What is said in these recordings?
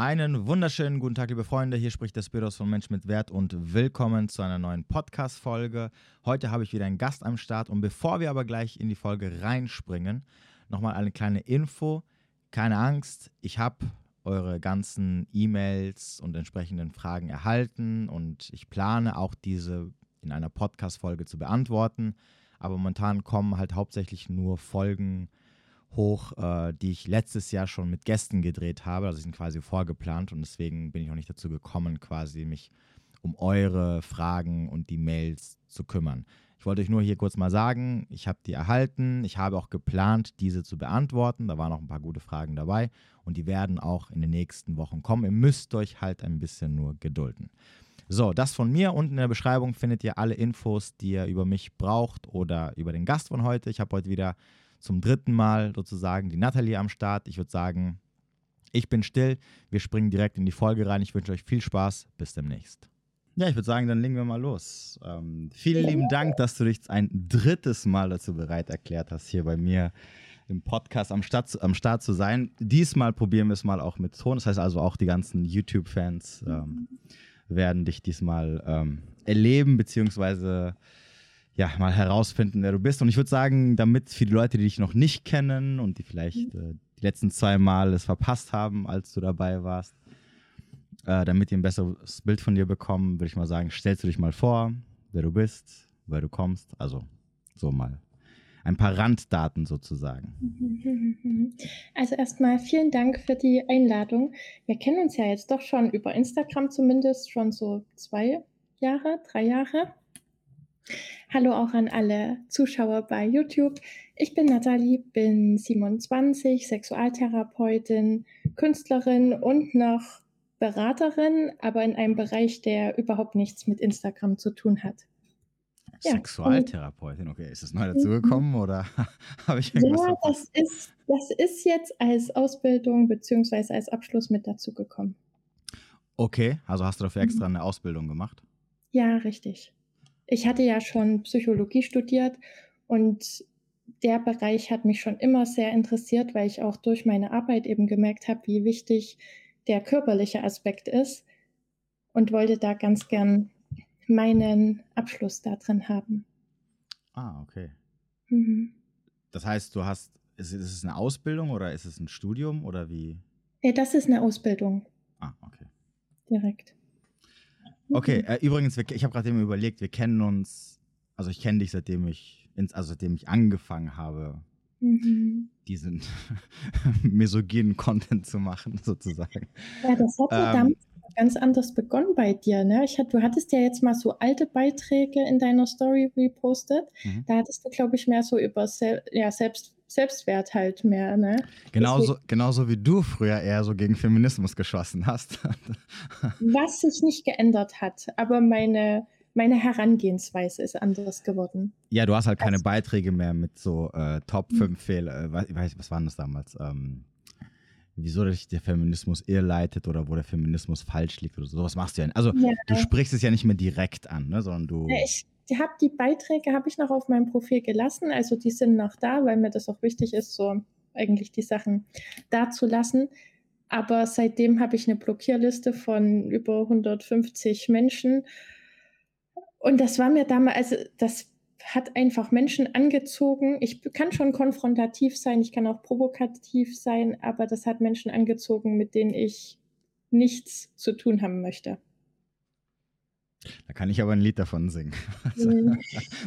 Einen wunderschönen guten Tag, liebe Freunde. Hier spricht der Spiros von Mensch mit Wert und willkommen zu einer neuen Podcast-Folge. Heute habe ich wieder einen Gast am Start und bevor wir aber gleich in die Folge reinspringen, nochmal eine kleine Info. Keine Angst, ich habe eure ganzen E-Mails und entsprechenden Fragen erhalten und ich plane auch diese in einer Podcast-Folge zu beantworten. Aber momentan kommen halt hauptsächlich nur Folgen hoch, äh, die ich letztes Jahr schon mit Gästen gedreht habe. Also sind quasi vorgeplant und deswegen bin ich auch nicht dazu gekommen, quasi mich um eure Fragen und die Mails zu kümmern. Ich wollte euch nur hier kurz mal sagen, ich habe die erhalten. Ich habe auch geplant, diese zu beantworten. Da waren auch ein paar gute Fragen dabei und die werden auch in den nächsten Wochen kommen. Ihr müsst euch halt ein bisschen nur gedulden. So, das von mir. Unten in der Beschreibung findet ihr alle Infos, die ihr über mich braucht oder über den Gast von heute. Ich habe heute wieder zum dritten Mal sozusagen die Nathalie am Start. Ich würde sagen, ich bin still. Wir springen direkt in die Folge rein. Ich wünsche euch viel Spaß. Bis demnächst. Ja, ich würde sagen, dann legen wir mal los. Ähm, vielen lieben Dank, dass du dich ein drittes Mal dazu bereit erklärt hast, hier bei mir im Podcast am Start, am Start zu sein. Diesmal probieren wir es mal auch mit Ton. Das heißt also auch die ganzen YouTube-Fans ähm, werden dich diesmal ähm, erleben, beziehungsweise ja, mal herausfinden, wer du bist. Und ich würde sagen, damit für die Leute, die dich noch nicht kennen und die vielleicht mhm. äh, die letzten zwei Mal es verpasst haben, als du dabei warst, äh, damit die ein besseres Bild von dir bekommen, würde ich mal sagen, stellst du dich mal vor, wer du bist, wer du kommst. Also so mal ein paar Randdaten sozusagen. Also erstmal vielen Dank für die Einladung. Wir kennen uns ja jetzt doch schon über Instagram zumindest schon so zwei Jahre, drei Jahre. Hallo auch an alle Zuschauer bei YouTube. Ich bin Nathalie, bin 27, Sexualtherapeutin, Künstlerin und noch Beraterin, aber in einem Bereich, der überhaupt nichts mit Instagram zu tun hat. Ja, Sexualtherapeutin, okay. Ist das neu dazugekommen oder habe ich irgendwas Ja, das ist, das ist jetzt als Ausbildung bzw. als Abschluss mit dazugekommen. Okay, also hast du dafür extra mhm. eine Ausbildung gemacht? Ja, richtig ich hatte ja schon Psychologie studiert und der Bereich hat mich schon immer sehr interessiert, weil ich auch durch meine Arbeit eben gemerkt habe, wie wichtig der körperliche Aspekt ist und wollte da ganz gern meinen Abschluss da drin haben. Ah, okay. Mhm. Das heißt, du hast, ist, ist, es eine Ausbildung oder ist es ein Studium oder wie? Ja, das ist eine Ausbildung. Ah, okay. Direkt. Okay, äh, übrigens, ich habe gerade eben überlegt, wir kennen uns, also ich kenne dich, seitdem ich, also seitdem ich angefangen habe, mhm. diesen misogynen Content zu machen, sozusagen. Ja, das hat ja ähm, damals ganz anders begonnen bei dir, ne? Ich du hattest ja jetzt mal so alte Beiträge in deiner Story repostet. Mhm. Da hattest du, glaube ich, mehr so über Sel ja, Selbst Selbstwert halt mehr, ne? Genauso, genauso wie du früher eher so gegen Feminismus geschossen hast. Was sich nicht geändert hat, aber meine, meine Herangehensweise ist anders geworden. Ja, du hast halt keine also, Beiträge mehr mit so äh, Top 5 hm. Fehler. Äh, was, was waren das damals? Ähm, wieso dich der Feminismus irrleitet oder wo der Feminismus falsch liegt oder so. Sowas machst du ja nicht. Also ja. du sprichst es ja nicht mehr direkt an, ne? sondern du. Ja, ich habe die Beiträge habe ich noch auf meinem Profil gelassen, also die sind noch da, weil mir das auch wichtig ist, so eigentlich die Sachen da zu lassen. Aber seitdem habe ich eine Blockierliste von über 150 Menschen. Und das war mir damals, also das hat einfach Menschen angezogen. Ich kann schon konfrontativ sein, ich kann auch provokativ sein, aber das hat Menschen angezogen, mit denen ich nichts zu tun haben möchte. Da kann ich aber ein Lied davon singen. Mhm.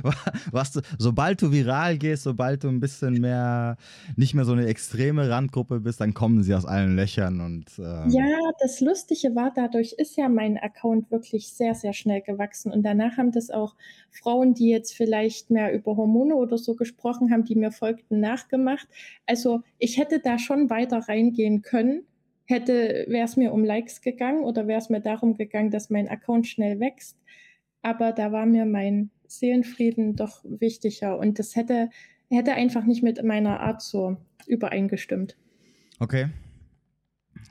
Was du, sobald du viral gehst, sobald du ein bisschen mehr, nicht mehr so eine extreme Randgruppe bist, dann kommen sie aus allen Löchern und. Ähm ja, das Lustige war, dadurch ist ja mein Account wirklich sehr, sehr schnell gewachsen. Und danach haben das auch Frauen, die jetzt vielleicht mehr über Hormone oder so gesprochen haben, die mir folgten, nachgemacht. Also ich hätte da schon weiter reingehen können hätte, wäre es mir um Likes gegangen oder wäre es mir darum gegangen, dass mein Account schnell wächst. Aber da war mir mein Seelenfrieden doch wichtiger und das hätte, hätte einfach nicht mit meiner Art so übereingestimmt. Okay.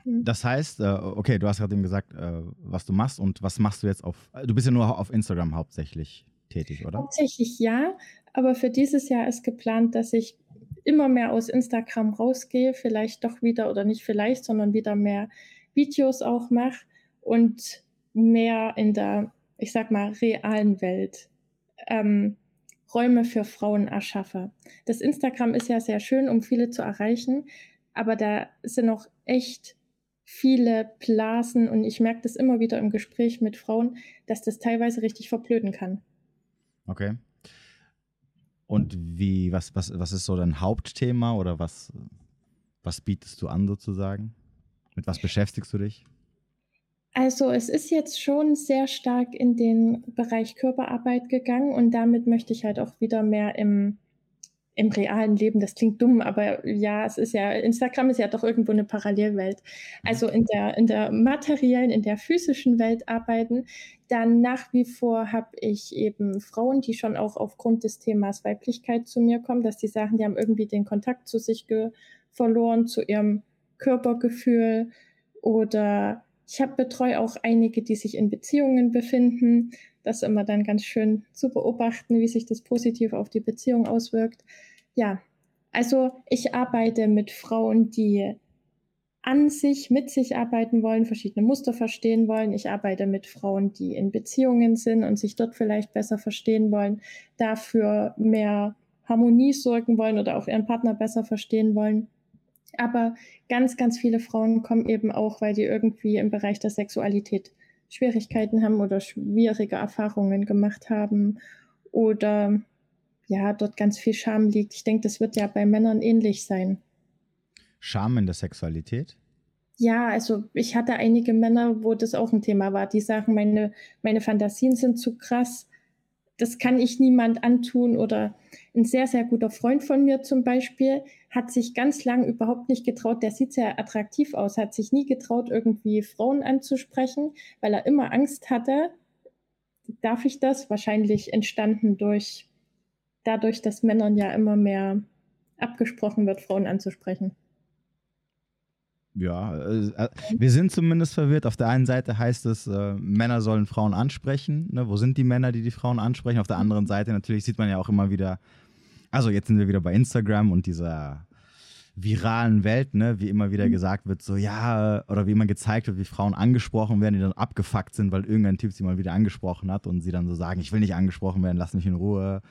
Hm. Das heißt, äh, okay, du hast gerade eben gesagt, äh, was du machst und was machst du jetzt auf, du bist ja nur auf Instagram hauptsächlich tätig, oder? Hauptsächlich ja, aber für dieses Jahr ist geplant, dass ich immer mehr aus Instagram rausgehe, vielleicht doch wieder oder nicht vielleicht, sondern wieder mehr Videos auch mache und mehr in der, ich sag mal, realen Welt ähm, Räume für Frauen erschaffe. Das Instagram ist ja sehr schön, um viele zu erreichen, aber da sind noch echt viele Blasen und ich merke das immer wieder im Gespräch mit Frauen, dass das teilweise richtig verblöden kann. Okay. Und wie, was, was, was ist so dein Hauptthema oder was, was bietest du an sozusagen? Mit was beschäftigst du dich? Also es ist jetzt schon sehr stark in den Bereich Körperarbeit gegangen und damit möchte ich halt auch wieder mehr im, im realen Leben, das klingt dumm, aber ja, es ist ja, Instagram ist ja doch irgendwo eine Parallelwelt. Also in der, in der materiellen, in der physischen Welt arbeiten. Dann nach wie vor habe ich eben Frauen, die schon auch aufgrund des Themas Weiblichkeit zu mir kommen, dass die sagen, die haben irgendwie den Kontakt zu sich verloren, zu ihrem Körpergefühl oder ich habe betreue auch einige, die sich in Beziehungen befinden. Das immer dann ganz schön zu beobachten, wie sich das positiv auf die Beziehung auswirkt. Ja, also ich arbeite mit Frauen, die an sich, mit sich arbeiten wollen, verschiedene Muster verstehen wollen. Ich arbeite mit Frauen, die in Beziehungen sind und sich dort vielleicht besser verstehen wollen, dafür mehr Harmonie sorgen wollen oder auch ihren Partner besser verstehen wollen. Aber ganz, ganz viele Frauen kommen eben auch, weil die irgendwie im Bereich der Sexualität Schwierigkeiten haben oder schwierige Erfahrungen gemacht haben oder ja, dort ganz viel Scham liegt. Ich denke, das wird ja bei Männern ähnlich sein. Scham in der Sexualität? Ja, also ich hatte einige Männer, wo das auch ein Thema war. Die sagen, meine, meine Fantasien sind zu krass das kann ich niemand antun. Oder ein sehr, sehr guter Freund von mir zum Beispiel hat sich ganz lang überhaupt nicht getraut, der sieht sehr attraktiv aus, hat sich nie getraut, irgendwie Frauen anzusprechen, weil er immer Angst hatte. Darf ich das? Wahrscheinlich entstanden durch dadurch, dass Männern ja immer mehr abgesprochen wird, Frauen anzusprechen. Ja, äh, äh, wir sind zumindest verwirrt. Auf der einen Seite heißt es, äh, Männer sollen Frauen ansprechen. Ne? Wo sind die Männer, die die Frauen ansprechen? Auf der anderen Seite natürlich sieht man ja auch immer wieder, also jetzt sind wir wieder bei Instagram und dieser viralen Welt, ne, wie immer wieder mhm. gesagt wird, so ja, oder wie immer gezeigt wird, wie Frauen angesprochen werden, die dann abgefuckt sind, weil irgendein Typ sie mal wieder angesprochen hat und sie dann so sagen, ich will nicht angesprochen werden, lass mich in Ruhe,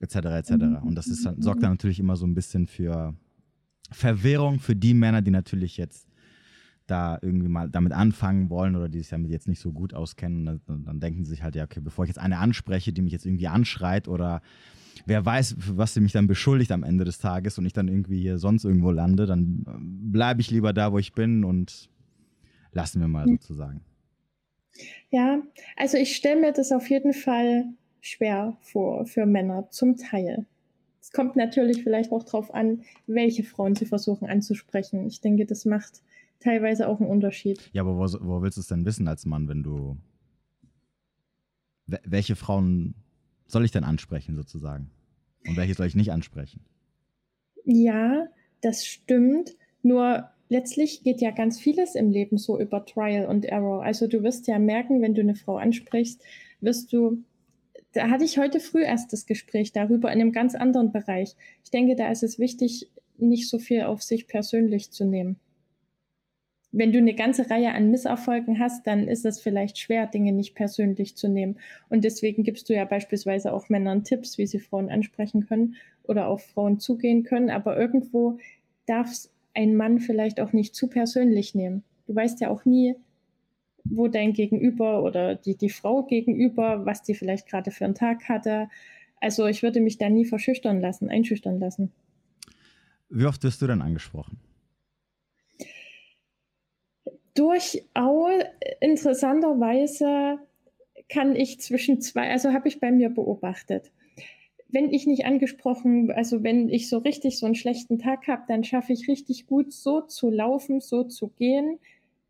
etc. etc. Mhm. Und das ist, sorgt dann natürlich immer so ein bisschen für Verwirrung für die Männer, die natürlich jetzt da irgendwie mal damit anfangen wollen oder die sich damit jetzt nicht so gut auskennen, dann, dann, denken sie sich halt, ja, okay, bevor ich jetzt eine anspreche, die mich jetzt irgendwie anschreit oder wer weiß, was sie mich dann beschuldigt am Ende des Tages und ich dann irgendwie hier sonst irgendwo lande, dann äh, bleibe ich lieber da, wo ich bin und lassen wir mal hm. sozusagen. Ja, also ich stelle mir das auf jeden Fall schwer vor für Männer, zum Teil. Es kommt natürlich vielleicht auch darauf an, welche Frauen sie versuchen anzusprechen. Ich denke, das macht teilweise auch ein Unterschied. Ja, aber wo, wo willst du es denn wissen als Mann, wenn du. Welche Frauen soll ich denn ansprechen, sozusagen? Und welche soll ich nicht ansprechen? Ja, das stimmt. Nur letztlich geht ja ganz vieles im Leben so über Trial und Error. Also du wirst ja merken, wenn du eine Frau ansprichst, wirst du, da hatte ich heute früh erst das Gespräch darüber in einem ganz anderen Bereich. Ich denke, da ist es wichtig, nicht so viel auf sich persönlich zu nehmen wenn du eine ganze Reihe an Misserfolgen hast, dann ist es vielleicht schwer, Dinge nicht persönlich zu nehmen. Und deswegen gibst du ja beispielsweise auch Männern Tipps, wie sie Frauen ansprechen können oder auf Frauen zugehen können. Aber irgendwo darf es ein Mann vielleicht auch nicht zu persönlich nehmen. Du weißt ja auch nie, wo dein Gegenüber oder die, die Frau gegenüber, was die vielleicht gerade für einen Tag hatte. Also ich würde mich da nie verschüchtern lassen, einschüchtern lassen. Wie oft wirst du dann angesprochen? Durchaus interessanterweise kann ich zwischen zwei, also habe ich bei mir beobachtet. Wenn ich nicht angesprochen, also wenn ich so richtig so einen schlechten Tag habe, dann schaffe ich richtig gut so zu laufen, so zu gehen,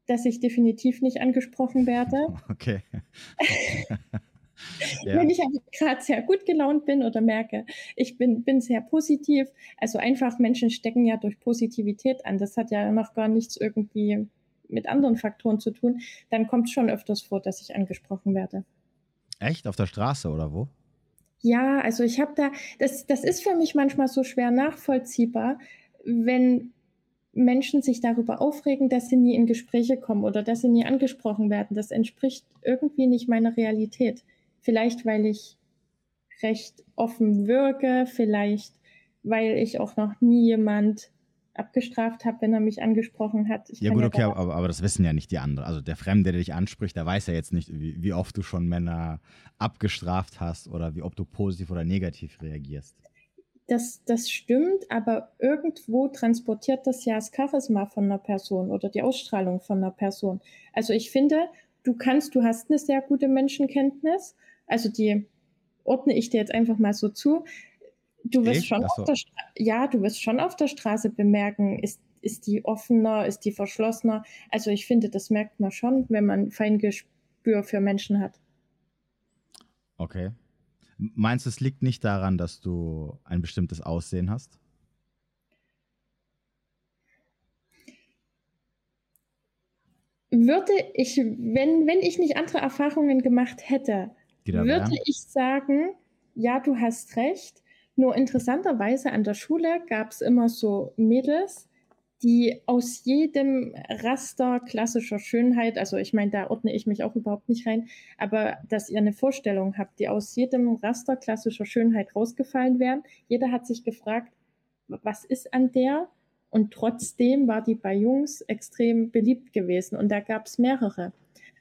dass ich definitiv nicht angesprochen werde. Okay. ja. Wenn ich gerade sehr gut gelaunt bin oder merke, ich bin, bin sehr positiv. Also einfach Menschen stecken ja durch Positivität an. Das hat ja noch gar nichts irgendwie mit anderen Faktoren zu tun, dann kommt es schon öfters vor, dass ich angesprochen werde. Echt? Auf der Straße oder wo? Ja, also ich habe da, das, das ist für mich manchmal so schwer nachvollziehbar, wenn Menschen sich darüber aufregen, dass sie nie in Gespräche kommen oder dass sie nie angesprochen werden. Das entspricht irgendwie nicht meiner Realität. Vielleicht, weil ich recht offen wirke, vielleicht, weil ich auch noch nie jemand abgestraft habe, wenn er mich angesprochen hat. Ich ja gut, ja okay, aber, aber, das wissen ja nicht die anderen. Also der Fremde, der dich anspricht, der weiß ja jetzt nicht, wie, wie oft du schon Männer abgestraft hast oder wie ob du positiv oder negativ reagierst. Das, das stimmt, aber irgendwo transportiert das ja das Charisma von einer Person oder die Ausstrahlung von einer Person. Also ich finde, du kannst, du hast eine sehr gute Menschenkenntnis. Also die ordne ich dir jetzt einfach mal so zu. Du wirst schon auf der ja, du wirst schon auf der Straße bemerken, ist, ist die offener, ist die verschlossener. Also ich finde, das merkt man schon, wenn man Feingespür für Menschen hat. Okay. Meinst du, es liegt nicht daran, dass du ein bestimmtes Aussehen hast? Würde ich, wenn, wenn ich nicht andere Erfahrungen gemacht hätte, würde ich sagen, ja, du hast recht. Nur interessanterweise an der Schule gab es immer so Mädels, die aus jedem Raster klassischer Schönheit, also ich meine, da ordne ich mich auch überhaupt nicht rein, aber dass ihr eine Vorstellung habt, die aus jedem Raster klassischer Schönheit rausgefallen wären. Jeder hat sich gefragt, was ist an der? Und trotzdem war die bei Jungs extrem beliebt gewesen und da gab es mehrere.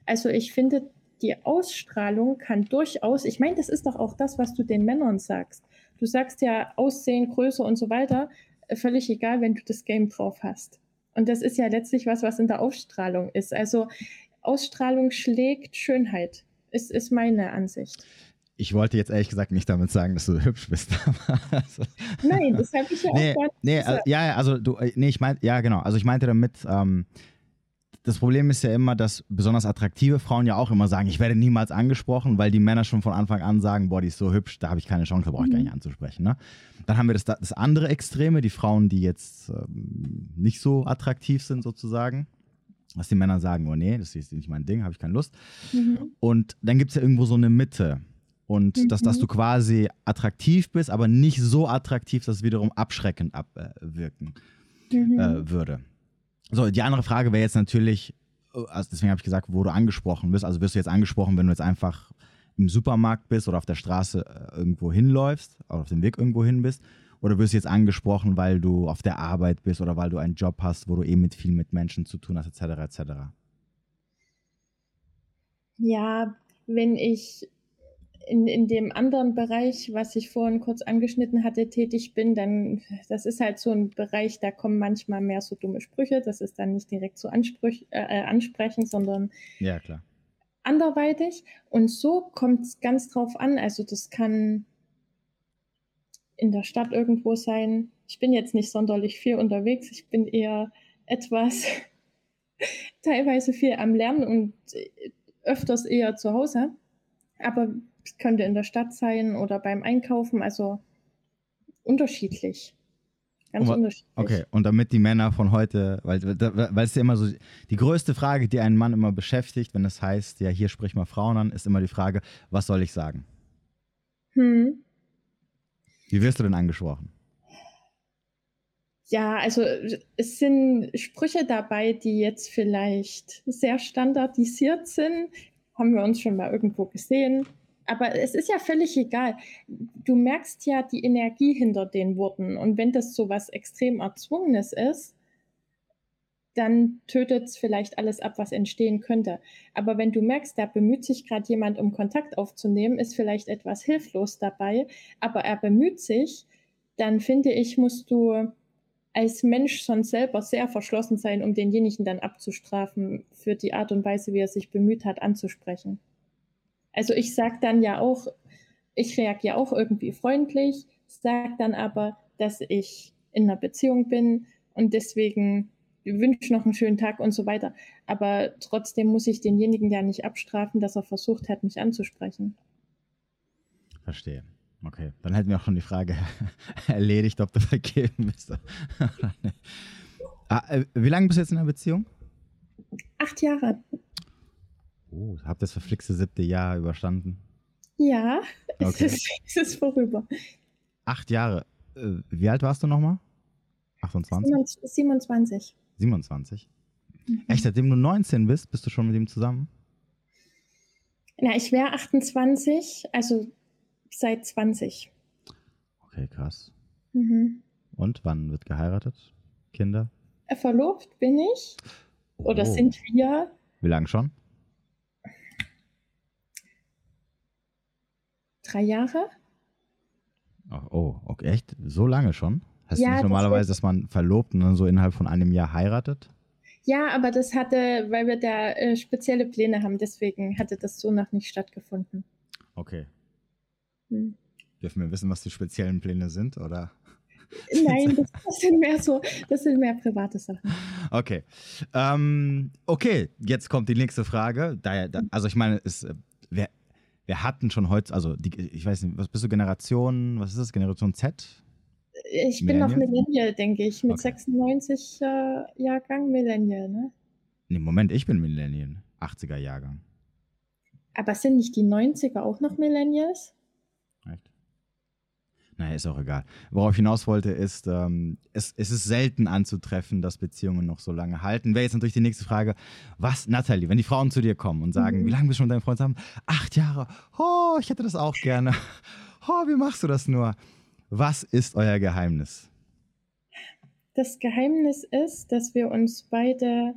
Also ich finde, die Ausstrahlung kann durchaus, ich meine, das ist doch auch das, was du den Männern sagst. Du sagst ja Aussehen, Größe und so weiter völlig egal, wenn du das Game drauf hast. Und das ist ja letztlich was, was in der Ausstrahlung ist. Also Ausstrahlung schlägt Schönheit, ist, ist meine Ansicht. Ich wollte jetzt ehrlich gesagt nicht damit sagen, dass du hübsch bist. also, Nein, das habe ich ja nee, auch nee, also, ja, also du, äh, nee, ich meinte, ja, genau. Also ich meinte damit, ähm, das Problem ist ja immer, dass besonders attraktive Frauen ja auch immer sagen, ich werde niemals angesprochen, weil die Männer schon von Anfang an sagen, boah, die ist so hübsch, da habe ich keine Chance, da brauche ich mhm. gar nicht anzusprechen. Ne? Dann haben wir das, das andere Extreme, die Frauen, die jetzt ähm, nicht so attraktiv sind sozusagen. Dass die Männer sagen, oh nee, das ist nicht mein Ding, habe ich keine Lust. Mhm. Und dann gibt es ja irgendwo so eine Mitte. Und mhm. dass, dass du quasi attraktiv bist, aber nicht so attraktiv, dass es wiederum abschreckend abwirken mhm. äh, würde. So, die andere Frage wäre jetzt natürlich, also deswegen habe ich gesagt, wo du angesprochen bist. Also wirst du jetzt angesprochen, wenn du jetzt einfach im Supermarkt bist oder auf der Straße äh, irgendwo hinläufst, oder auf dem Weg irgendwo hin bist? Oder wirst du jetzt angesprochen, weil du auf der Arbeit bist oder weil du einen Job hast, wo du eben mit viel mit Menschen zu tun hast, etc., etc.? Ja, wenn ich in, in dem anderen Bereich, was ich vorhin kurz angeschnitten hatte, tätig bin, dann, das ist halt so ein Bereich, da kommen manchmal mehr so dumme Sprüche. Das ist dann nicht direkt so äh, äh ansprechen, sondern ja, klar. anderweitig. Und so kommt es ganz drauf an. Also das kann in der Stadt irgendwo sein. Ich bin jetzt nicht sonderlich viel unterwegs. Ich bin eher etwas teilweise viel am Lernen und öfters eher zu Hause. Aber könnte in der Stadt sein oder beim Einkaufen, also unterschiedlich. Ganz unterschiedlich. Okay, und damit die Männer von heute, weil, weil es ja immer so, die größte Frage, die einen Mann immer beschäftigt, wenn es heißt, ja, hier sprich mal Frauen an, ist immer die Frage, was soll ich sagen? Hm. Wie wirst du denn angesprochen? Ja, also es sind Sprüche dabei, die jetzt vielleicht sehr standardisiert sind. Haben wir uns schon mal irgendwo gesehen aber es ist ja völlig egal. Du merkst ja die Energie hinter den Worten. Und wenn das so was extrem Erzwungenes ist, dann tötet es vielleicht alles ab, was entstehen könnte. Aber wenn du merkst, da bemüht sich gerade jemand, um Kontakt aufzunehmen, ist vielleicht etwas hilflos dabei, aber er bemüht sich, dann finde ich, musst du als Mensch schon selber sehr verschlossen sein, um denjenigen dann abzustrafen für die Art und Weise, wie er sich bemüht hat, anzusprechen. Also ich sage dann ja auch, ich reagiere auch irgendwie freundlich, sage dann aber, dass ich in einer Beziehung bin und deswegen wünsche noch einen schönen Tag und so weiter. Aber trotzdem muss ich denjenigen ja nicht abstrafen, dass er versucht hat, mich anzusprechen. Verstehe. Okay, dann hätten wir auch schon die Frage erledigt, ob du vergeben bist. ah, äh, wie lange bist du jetzt in einer Beziehung? Acht Jahre. Oh, habt das verflixte siebte Jahr überstanden? Ja, okay. es, ist, es ist vorüber. Acht Jahre. Äh, wie alt warst du nochmal? 28? 27. 27? Mhm. Echt, seitdem du 19 bist, bist du schon mit ihm zusammen? Na, ich wäre 28, also seit 20. Okay, krass. Mhm. Und wann wird geheiratet? Kinder? Äh, verlobt bin ich. Oder oh. sind wir. Wie lange schon? Drei Jahre. Oh, oh, okay, echt? So lange schon? Hast ja, du nicht normalerweise, das dass man verlobt und dann so innerhalb von einem Jahr heiratet? Ja, aber das hatte, weil wir da äh, spezielle Pläne haben, deswegen hatte das so noch nicht stattgefunden. Okay. Hm. Dürfen wir wissen, was die speziellen Pläne sind, oder? Nein, das, das, sind mehr so, das sind mehr private Sachen. Okay. Ähm, okay, jetzt kommt die nächste Frage. Da, da, also ich meine, es, äh, wer, wir hatten schon heute, also die, ich weiß nicht, was bist du Generation, was ist das, Generation Z? Ich bin noch Millennial, denke ich, mit okay. 96 äh, Jahrgang Millennial, ne? Nee, Moment, ich bin Millennial, 80er Jahrgang. Aber sind nicht die 90er auch noch Millennials? Naja, ist auch egal. Worauf ich hinaus wollte, ist, ähm, es, es, ist selten anzutreffen, dass Beziehungen noch so lange halten. Wäre jetzt natürlich die nächste Frage. Was, Nathalie, wenn die Frauen zu dir kommen und sagen, mhm. wie lange bist du mit deinem Freund zusammen? Acht Jahre. Oh, ich hätte das auch gerne. Oh, wie machst du das nur? Was ist euer Geheimnis? Das Geheimnis ist, dass wir uns beide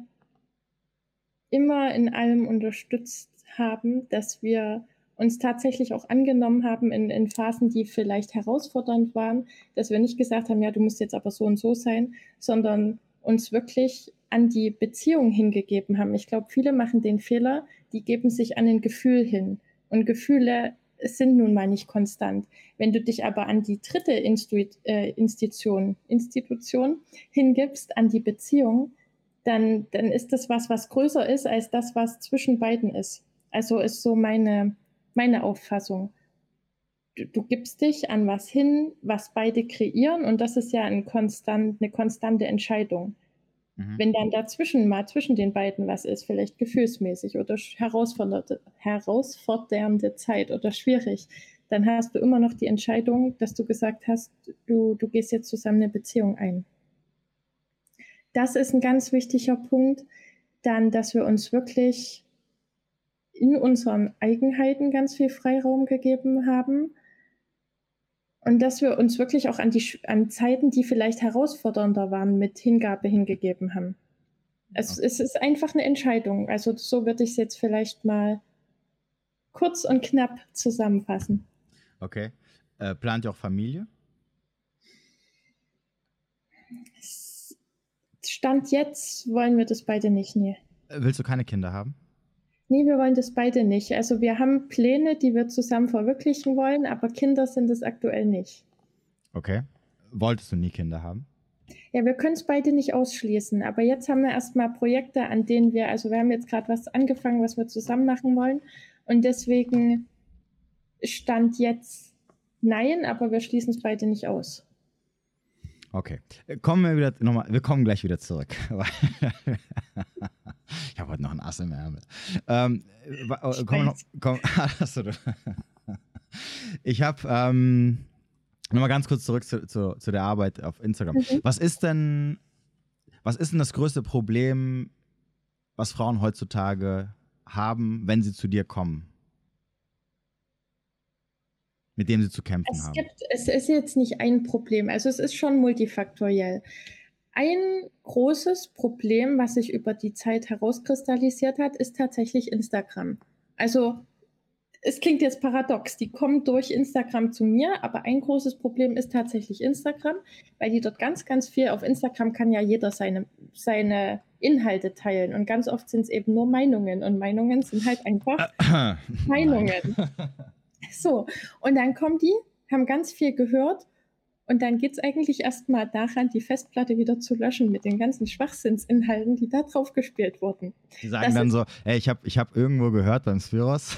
immer in allem unterstützt haben, dass wir uns tatsächlich auch angenommen haben in, in Phasen, die vielleicht herausfordernd waren, dass wir nicht gesagt haben, ja, du musst jetzt aber so und so sein, sondern uns wirklich an die Beziehung hingegeben haben. Ich glaube, viele machen den Fehler, die geben sich an ein Gefühl hin. Und Gefühle sind nun mal nicht konstant. Wenn du dich aber an die dritte Instu äh, Institution, Institution hingibst, an die Beziehung, dann, dann ist das was, was größer ist als das, was zwischen beiden ist. Also ist so meine, meine Auffassung. Du, du gibst dich an was hin, was beide kreieren und das ist ja ein konstant, eine konstante Entscheidung. Mhm. Wenn dann dazwischen mal zwischen den beiden was ist, vielleicht gefühlsmäßig oder herausfordernde, herausfordernde Zeit oder schwierig, dann hast du immer noch die Entscheidung, dass du gesagt hast, du, du gehst jetzt zusammen eine Beziehung ein. Das ist ein ganz wichtiger Punkt. Dann, dass wir uns wirklich in unseren Eigenheiten ganz viel Freiraum gegeben haben und dass wir uns wirklich auch an die an Zeiten, die vielleicht herausfordernder waren, mit Hingabe hingegeben haben. Es, es ist einfach eine Entscheidung. Also so würde ich es jetzt vielleicht mal kurz und knapp zusammenfassen. Okay. Äh, plant ihr auch Familie? Stand jetzt wollen wir das beide nicht, nee. Willst du keine Kinder haben? Nee, wir wollen das beide nicht. Also wir haben Pläne, die wir zusammen verwirklichen wollen, aber Kinder sind es aktuell nicht. Okay. Wolltest du nie Kinder haben? Ja, wir können es beide nicht ausschließen. Aber jetzt haben wir erstmal Projekte, an denen wir, also wir haben jetzt gerade was angefangen, was wir zusammen machen wollen. Und deswegen stand jetzt nein, aber wir schließen es beide nicht aus. Okay. Kommen wir wieder nochmal, wir kommen gleich wieder zurück. ich habe heute noch ein Ass im Ärmel. Ähm, äh, komm, noch, komm, achso, ich habe ähm, nochmal ganz kurz zurück zu, zu, zu der Arbeit auf Instagram. Mhm. Was ist denn, was ist denn das größte Problem, was Frauen heutzutage haben, wenn sie zu dir kommen? Mit dem sie zu kämpfen es haben? Gibt, es ist jetzt nicht ein Problem, also es ist schon multifaktoriell. Ein großes Problem, was sich über die Zeit herauskristallisiert hat, ist tatsächlich Instagram. Also es klingt jetzt paradox, die kommen durch Instagram zu mir, aber ein großes Problem ist tatsächlich Instagram, weil die dort ganz, ganz viel, auf Instagram kann ja jeder seine, seine Inhalte teilen und ganz oft sind es eben nur Meinungen und Meinungen sind halt einfach Meinungen. So, und dann kommen die, haben ganz viel gehört und dann geht es eigentlich erstmal daran, die Festplatte wieder zu löschen mit den ganzen Schwachsinnsinhalten, die da drauf gespielt wurden. Die sagen das dann so, ey, ich habe ich hab irgendwo gehört beim Spiros,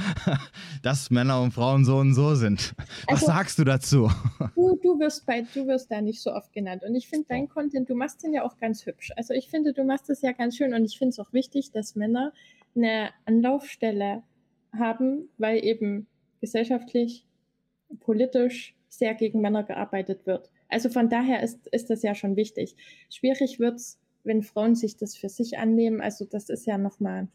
dass Männer und Frauen so und so sind. Was also, sagst du dazu? Du, du, wirst bei, du wirst da nicht so oft genannt. Und ich finde dein Content, du machst den ja auch ganz hübsch. Also ich finde, du machst es ja ganz schön und ich finde es auch wichtig, dass Männer eine Anlaufstelle haben, weil eben gesellschaftlich, politisch sehr gegen Männer gearbeitet wird. Also von daher ist, ist das ja schon wichtig. Schwierig wird es, wenn Frauen sich das für sich annehmen. Also das ist ja nochmal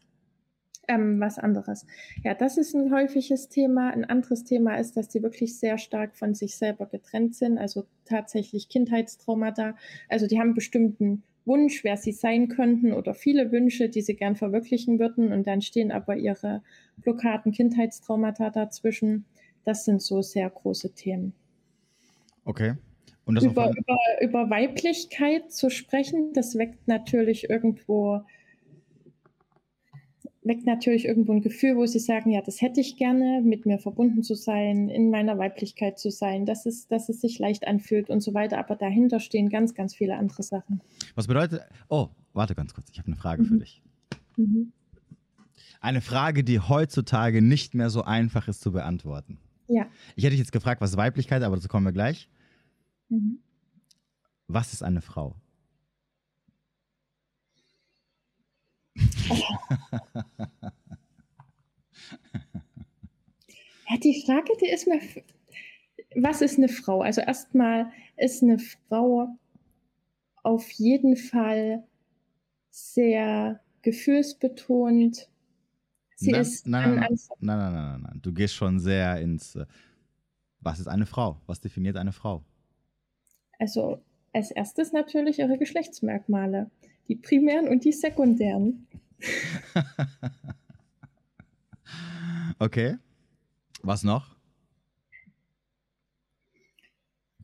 ähm, was anderes. Ja, das ist ein häufiges Thema. Ein anderes Thema ist, dass die wirklich sehr stark von sich selber getrennt sind, also tatsächlich Kindheitstraumata. Also die haben bestimmten Wunsch, wer sie sein könnten oder viele Wünsche, die sie gern verwirklichen würden und dann stehen aber ihre Blockaden, Kindheitstraumata dazwischen. Das sind so sehr große Themen. Okay. über, über, über Weiblichkeit zu sprechen, das weckt natürlich irgendwo weckt natürlich irgendwo ein Gefühl, wo sie sagen, ja, das hätte ich gerne, mit mir verbunden zu sein, in meiner Weiblichkeit zu sein, dass es, dass es sich leicht anfühlt und so weiter. Aber dahinter stehen ganz, ganz viele andere Sachen. Was bedeutet, oh, warte ganz kurz, ich habe eine Frage mhm. für dich. Mhm. Eine Frage, die heutzutage nicht mehr so einfach ist zu beantworten. Ja. Ich hätte dich jetzt gefragt, was ist Weiblichkeit, aber dazu kommen wir gleich. Mhm. Was ist eine Frau? Ja, die Frage, die ist mir, was ist eine Frau? Also erstmal ist eine Frau auf jeden Fall sehr gefühlsbetont. Sie nein, ist nein, nein, nein, nein, nein, nein, Du gehst schon sehr ins. Äh, was ist eine Frau? Was definiert eine Frau? Also als erstes natürlich ihre Geschlechtsmerkmale die primären und die sekundären. okay. Was noch?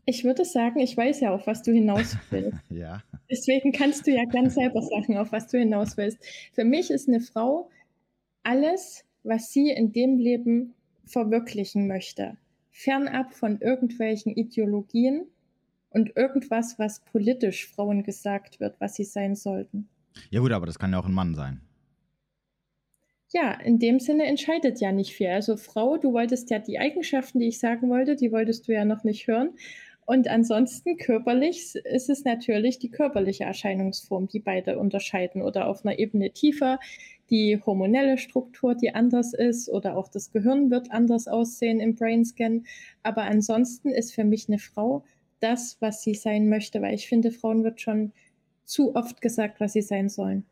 Ich würde sagen, ich weiß ja, auf was du hinaus willst. ja. Deswegen kannst du ja ganz selber sagen, auf was du hinaus willst. Für mich ist eine Frau alles, was sie in dem Leben verwirklichen möchte. Fernab von irgendwelchen Ideologien, und irgendwas, was politisch Frauen gesagt wird, was sie sein sollten. Ja gut, aber das kann ja auch ein Mann sein. Ja, in dem Sinne entscheidet ja nicht viel. Also Frau, du wolltest ja die Eigenschaften, die ich sagen wollte, die wolltest du ja noch nicht hören. Und ansonsten körperlich ist es natürlich die körperliche Erscheinungsform, die beide unterscheiden oder auf einer Ebene tiefer die hormonelle Struktur, die anders ist oder auch das Gehirn wird anders aussehen im Brainscan. Aber ansonsten ist für mich eine Frau das, was sie sein möchte, weil ich finde, Frauen wird schon zu oft gesagt, was sie sein sollen.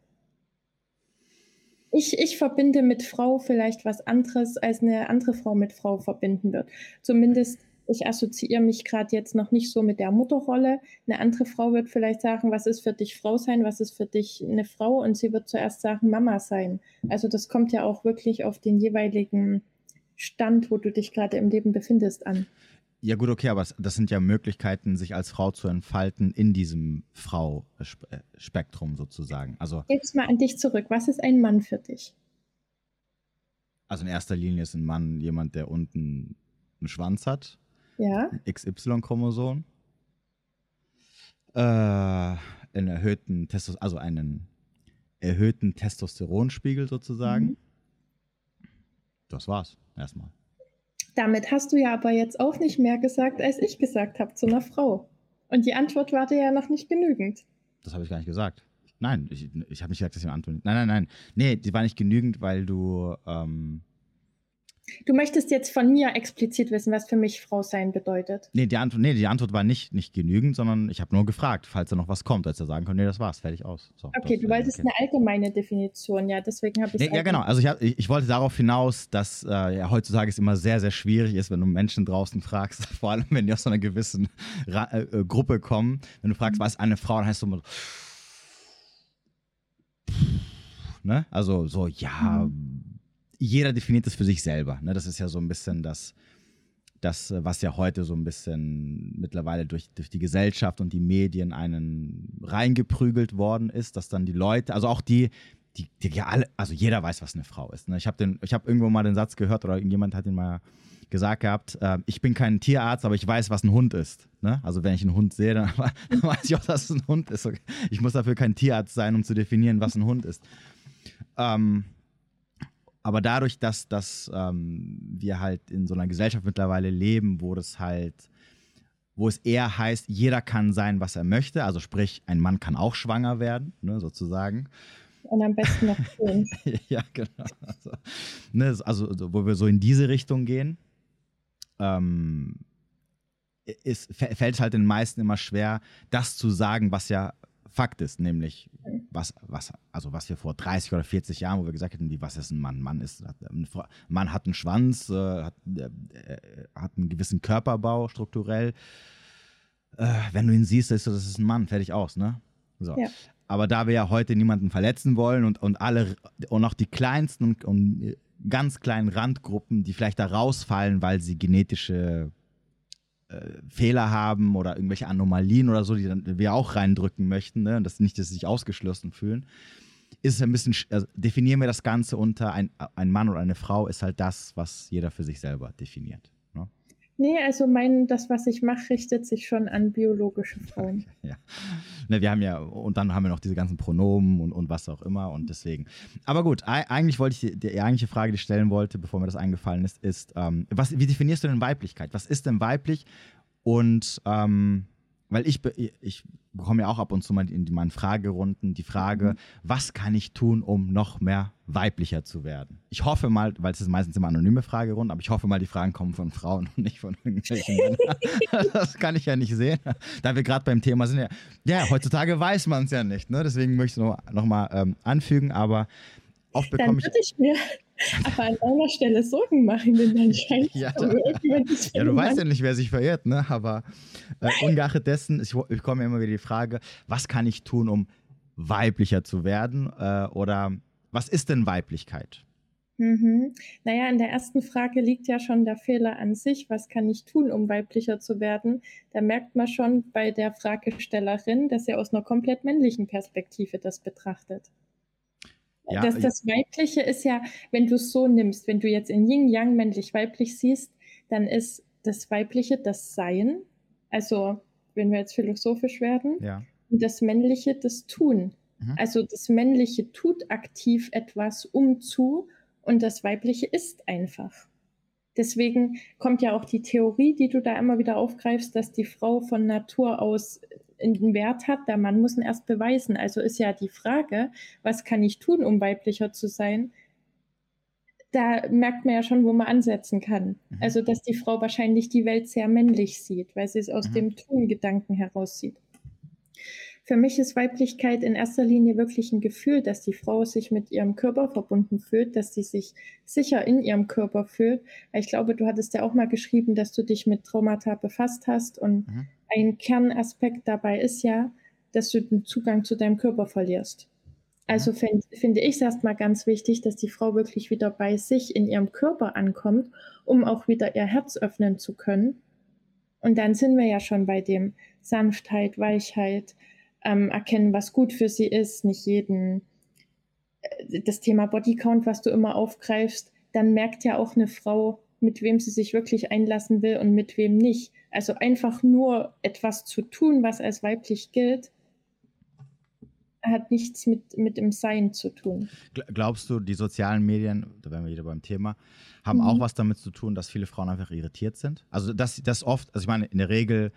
Ich, ich verbinde mit Frau vielleicht was anderes, als eine andere Frau mit Frau verbinden wird. Zumindest, ich assoziiere mich gerade jetzt noch nicht so mit der Mutterrolle. Eine andere Frau wird vielleicht sagen, was ist für dich Frau sein, was ist für dich eine Frau? Und sie wird zuerst sagen, Mama sein. Also das kommt ja auch wirklich auf den jeweiligen Stand, wo du dich gerade im Leben befindest, an. Ja, gut, okay, aber das sind ja Möglichkeiten, sich als Frau zu entfalten in diesem Frau-Spektrum sozusagen. Also, Jetzt mal an dich zurück. Was ist ein Mann für dich? Also in erster Linie ist ein Mann jemand, der unten einen Schwanz hat. Ja. XY-Chromosom. Äh, einen erhöhten Testos also einen erhöhten Testosteronspiegel sozusagen. Mhm. Das war's erstmal. Damit hast du ja aber jetzt auch nicht mehr gesagt, als ich gesagt habe zu einer Frau. Und die Antwort war dir ja noch nicht genügend. Das habe ich gar nicht gesagt. Nein, ich, ich habe nicht gesagt, dass ich eine Antwort. Nein, nein, nein. Nee, die war nicht genügend, weil du ähm, Du möchtest jetzt von mir explizit wissen, was für mich Frau sein bedeutet. Nee, die Antwort, nee, die Antwort war nicht, nicht genügend, sondern ich habe nur gefragt, falls da noch was kommt, als er sagen konnte, nee, das war's, fertig aus. So, okay, du wolltest okay. eine allgemeine Definition, ja, deswegen habe ich nee, Ja, genau, also ich, hab, ich, ich, wollte darauf hinaus, dass äh, ja, heutzutage es immer sehr, sehr schwierig ist, wenn du Menschen draußen fragst, vor allem wenn die aus so einer gewissen Ra äh, äh, Gruppe kommen, wenn du fragst, mhm. was ist eine Frau, dann heißt du immer ne? Also so, ja, mhm jeder definiert es für sich selber. Ne? Das ist ja so ein bisschen das, das, was ja heute so ein bisschen mittlerweile durch, durch die Gesellschaft und die Medien einen reingeprügelt worden ist, dass dann die Leute, also auch die, die, die ja alle, also jeder weiß, was eine Frau ist. Ne? Ich habe hab irgendwo mal den Satz gehört oder irgendjemand hat ihn mal gesagt gehabt, äh, ich bin kein Tierarzt, aber ich weiß, was ein Hund ist. Ne? Also wenn ich einen Hund sehe, dann, dann weiß ich auch, dass es ein Hund ist. Okay. Ich muss dafür kein Tierarzt sein, um zu definieren, was ein Hund ist. Ähm, aber dadurch, dass, dass ähm, wir halt in so einer Gesellschaft mittlerweile leben, wo das halt, wo es eher heißt, jeder kann sein, was er möchte, also sprich, ein Mann kann auch schwanger werden, ne, sozusagen. Und am besten noch schön. ja, genau. Also, ne, also, wo wir so in diese Richtung gehen, ähm, ist, fällt es halt den meisten immer schwer, das zu sagen, was ja Fakt ist, nämlich was, was, also was wir vor 30 oder 40 Jahren, wo wir gesagt hätten, wie, was ist ein Mann? Mann ist, hat, ein Mann hat einen Schwanz, äh, hat, äh, hat einen gewissen Körperbau strukturell. Äh, wenn du ihn siehst, ist das ist ein Mann, fertig aus, ne? So. Ja. Aber da wir ja heute niemanden verletzen wollen und, und alle und auch die kleinsten und, und ganz kleinen Randgruppen, die vielleicht da rausfallen, weil sie genetische äh, Fehler haben oder irgendwelche Anomalien oder so, die dann wir auch reindrücken möchten, ne? und das nicht, dass sie sich ausgeschlossen fühlen, ist es ein bisschen, also definieren wir das Ganze unter ein, ein Mann oder eine Frau, ist halt das, was jeder für sich selber definiert. Nee, also mein, das, was ich mache, richtet sich schon an biologische Frauen. ja. Ne, wir haben ja, und dann haben wir noch diese ganzen Pronomen und, und was auch immer und deswegen. Aber gut, eigentlich wollte ich die, die eigentliche Frage, die ich stellen wollte, bevor mir das eingefallen ist, ist, ähm, was, wie definierst du denn Weiblichkeit? Was ist denn weiblich? Und ähm, weil ich, ich bekomme ja auch ab und zu mal in meinen Fragerunden die Frage, mhm. was kann ich tun, um noch mehr weiblicher zu werden? Ich hoffe mal, weil es ist meistens immer anonyme Fragerunden, aber ich hoffe mal, die Fragen kommen von Frauen und nicht von irgendwelchen Männern. das kann ich ja nicht sehen. Da wir gerade beim Thema sind, ja, ja heutzutage weiß man es ja nicht. Ne? Deswegen möchte ich es noch, noch mal ähm, anfügen, aber oft bekomme ich, ich mir aber an einer Stelle Sorgen machen, denn dann scheint ja, da, ja, du weißt ja nicht, wer sich verirrt, ne? Aber äh, ungeachtet dessen, ich, ich komme immer wieder die Frage, was kann ich tun, um weiblicher zu werden? Äh, oder was ist denn Weiblichkeit? Mhm. Naja, in der ersten Frage liegt ja schon der Fehler an sich. Was kann ich tun, um weiblicher zu werden? Da merkt man schon bei der Fragestellerin, dass sie aus einer komplett männlichen Perspektive das betrachtet. Ja, das, das Weibliche ist ja, wenn du es so nimmst, wenn du jetzt in Yin Yang männlich-weiblich siehst, dann ist das Weibliche das Sein, also wenn wir jetzt philosophisch werden, ja. und das Männliche das Tun. Mhm. Also das Männliche tut aktiv etwas um zu und das Weibliche ist einfach. Deswegen kommt ja auch die Theorie, die du da immer wieder aufgreifst, dass die Frau von Natur aus einen Wert hat, der Mann muss ihn erst beweisen. Also ist ja die Frage, was kann ich tun, um weiblicher zu sein? Da merkt man ja schon, wo man ansetzen kann. Mhm. Also, dass die Frau wahrscheinlich die Welt sehr männlich sieht, weil sie es aus mhm. dem Tun-Gedanken heraus sieht. Für mich ist Weiblichkeit in erster Linie wirklich ein Gefühl, dass die Frau sich mit ihrem Körper verbunden fühlt, dass sie sich sicher in ihrem Körper fühlt. Ich glaube, du hattest ja auch mal geschrieben, dass du dich mit Traumata befasst hast und mhm ein Kernaspekt dabei ist ja, dass du den Zugang zu deinem Körper verlierst. Also mhm. find, finde ich es erstmal ganz wichtig, dass die Frau wirklich wieder bei sich in ihrem Körper ankommt, um auch wieder ihr Herz öffnen zu können. Und dann sind wir ja schon bei dem Sanftheit, Weichheit, ähm, erkennen, was gut für sie ist, nicht jeden, äh, das Thema Bodycount, was du immer aufgreifst, dann merkt ja auch eine Frau, mit wem sie sich wirklich einlassen will und mit wem nicht. Also einfach nur etwas zu tun, was als weiblich gilt, hat nichts mit, mit dem Sein zu tun. Glaubst du, die sozialen Medien, da wären wir wieder beim Thema, haben mhm. auch was damit zu tun, dass viele Frauen einfach irritiert sind? Also, dass das oft, also ich meine, in der Regel,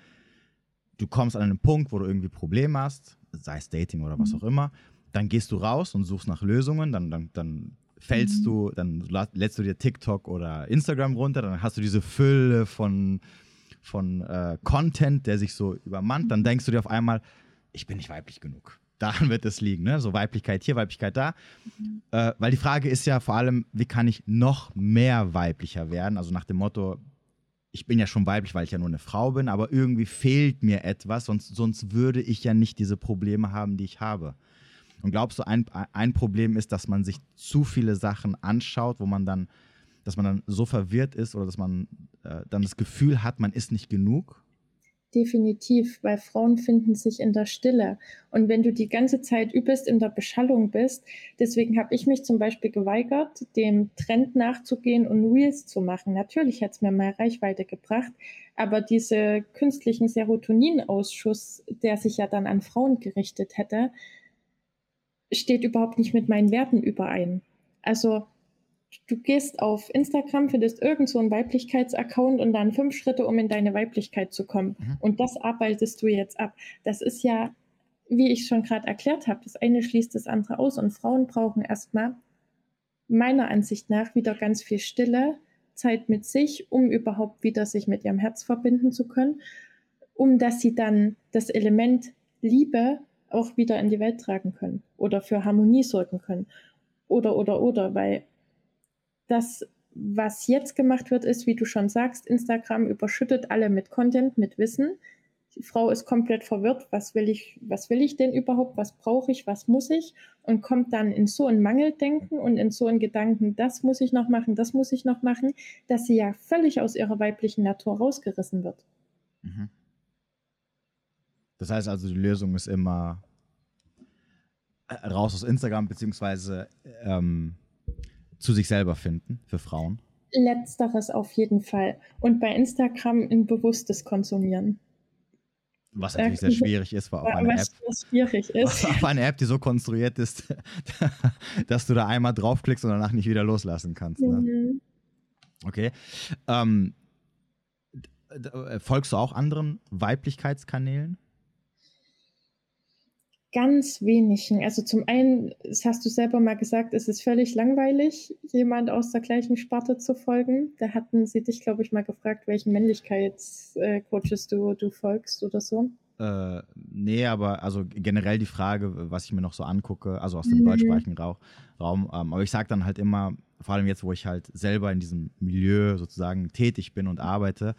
du kommst an einen Punkt, wo du irgendwie Probleme hast, sei es Dating oder was mhm. auch immer, dann gehst du raus und suchst nach Lösungen, dann, dann, dann fällst mhm. du, dann lädst du dir TikTok oder Instagram runter, dann hast du diese Fülle von, von äh, Content, der sich so übermannt, dann denkst du dir auf einmal, ich bin nicht weiblich genug. Daran wird es liegen, ne? So Weiblichkeit hier, Weiblichkeit da. Mhm. Äh, weil die Frage ist ja vor allem, wie kann ich noch mehr weiblicher werden? Also nach dem Motto, ich bin ja schon weiblich, weil ich ja nur eine Frau bin, aber irgendwie fehlt mir etwas, sonst, sonst würde ich ja nicht diese Probleme haben, die ich habe. Und glaubst du, ein, ein Problem ist, dass man sich zu viele Sachen anschaut, wo man dann, dass man dann so verwirrt ist oder dass man äh, dann das Gefühl hat, man ist nicht genug? Definitiv, weil Frauen finden sich in der Stille. Und wenn du die ganze Zeit übelst in der Beschallung bist, deswegen habe ich mich zum Beispiel geweigert, dem Trend nachzugehen und Reels zu machen. Natürlich hat es mir mehr Reichweite gebracht, aber diese künstlichen Serotoninausschuss, der sich ja dann an Frauen gerichtet hätte, steht überhaupt nicht mit meinen Werten überein. Also du gehst auf Instagram, findest irgend so einen Weiblichkeitsaccount und dann fünf Schritte, um in deine Weiblichkeit zu kommen. Mhm. Und das arbeitest du jetzt ab. Das ist ja, wie ich schon gerade erklärt habe, das eine schließt das andere aus und Frauen brauchen erstmal meiner Ansicht nach wieder ganz viel Stille, Zeit mit sich, um überhaupt wieder sich mit ihrem Herz verbinden zu können, um dass sie dann das Element Liebe auch wieder in die Welt tragen können oder für Harmonie sorgen können. Oder, oder, oder, weil das, was jetzt gemacht wird, ist, wie du schon sagst, Instagram überschüttet alle mit Content, mit Wissen. Die Frau ist komplett verwirrt, was will ich, was will ich denn überhaupt, was brauche ich, was muss ich und kommt dann in so ein Mangeldenken und in so einen Gedanken, das muss ich noch machen, das muss ich noch machen, dass sie ja völlig aus ihrer weiblichen Natur rausgerissen wird. Mhm. Das heißt also, die Lösung ist immer äh, raus aus Instagram, beziehungsweise ähm, zu sich selber finden für Frauen. Letzteres auf jeden Fall. Und bei Instagram ein bewusstes Konsumieren. Was natürlich sehr schwierig ist, auf eine, App, schwierig ist. auf eine App, die so konstruiert ist, dass du da einmal draufklickst und danach nicht wieder loslassen kannst. Ne? Mhm. Okay. Ähm, folgst du auch anderen Weiblichkeitskanälen? Ganz wenigen. Also zum einen, das hast du selber mal gesagt, es ist völlig langweilig, jemand aus der gleichen Sparte zu folgen. Da hatten sie dich, glaube ich, mal gefragt, welchen Männlichkeitscoaches du, du folgst oder so. Äh, nee, aber also generell die Frage, was ich mir noch so angucke, also aus dem mhm. deutschsprachigen Raum. Ähm, aber ich sage dann halt immer, vor allem jetzt, wo ich halt selber in diesem Milieu sozusagen tätig bin und arbeite,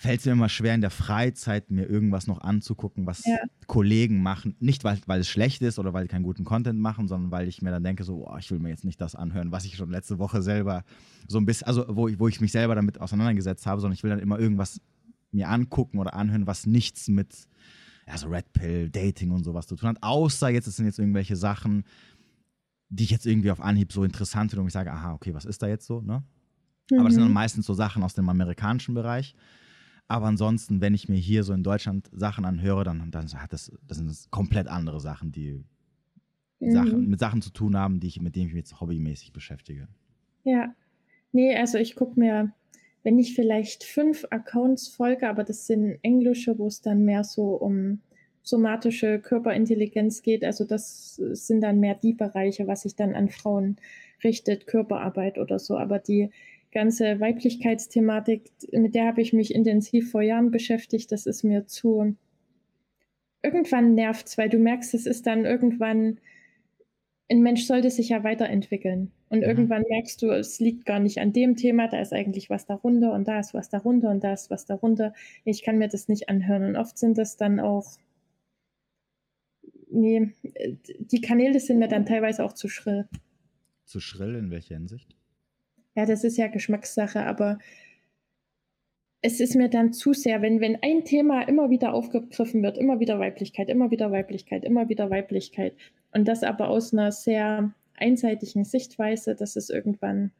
fällt es mir immer schwer, in der Freizeit mir irgendwas noch anzugucken, was ja. Kollegen machen. Nicht, weil, weil es schlecht ist oder weil die keinen guten Content machen, sondern weil ich mir dann denke, so, oh, ich will mir jetzt nicht das anhören, was ich schon letzte Woche selber so ein bisschen, also wo, wo ich mich selber damit auseinandergesetzt habe, sondern ich will dann immer irgendwas mir angucken oder anhören, was nichts mit ja, so Red Pill, Dating und sowas zu tun hat. Außer jetzt, es sind jetzt irgendwelche Sachen, die ich jetzt irgendwie auf Anhieb so interessant finde und ich sage, aha, okay, was ist da jetzt so, ne? Mhm. Aber das sind dann mhm. meistens so Sachen aus dem amerikanischen Bereich. Aber ansonsten, wenn ich mir hier so in Deutschland Sachen anhöre, dann, dann hat das, das sind komplett andere Sachen, die mhm. Sachen, mit Sachen zu tun haben, die ich, mit denen ich mich jetzt hobbymäßig beschäftige. Ja. Nee, also ich gucke mir, wenn ich vielleicht fünf Accounts folge, aber das sind englische, wo es dann mehr so um somatische Körperintelligenz geht. Also das sind dann mehr die Bereiche, was sich dann an Frauen richtet, Körperarbeit oder so. Aber die ganze Weiblichkeitsthematik, mit der habe ich mich intensiv vor Jahren beschäftigt. Das ist mir zu. Irgendwann nervt es, weil du merkst, es ist dann irgendwann. Ein Mensch sollte sich ja weiterentwickeln. Und mhm. irgendwann merkst du, es liegt gar nicht an dem Thema, da ist eigentlich was darunter und da ist was darunter und da ist was darunter. Ich kann mir das nicht anhören. Und oft sind das dann auch. Nee, die Kanäle sind mir dann teilweise auch zu schrill. Zu schrill in welcher Hinsicht? Ja, das ist ja Geschmackssache, aber es ist mir dann zu sehr, wenn, wenn ein Thema immer wieder aufgegriffen wird, immer wieder Weiblichkeit, immer wieder Weiblichkeit, immer wieder Weiblichkeit und das aber aus einer sehr einseitigen Sichtweise, das ist irgendwann,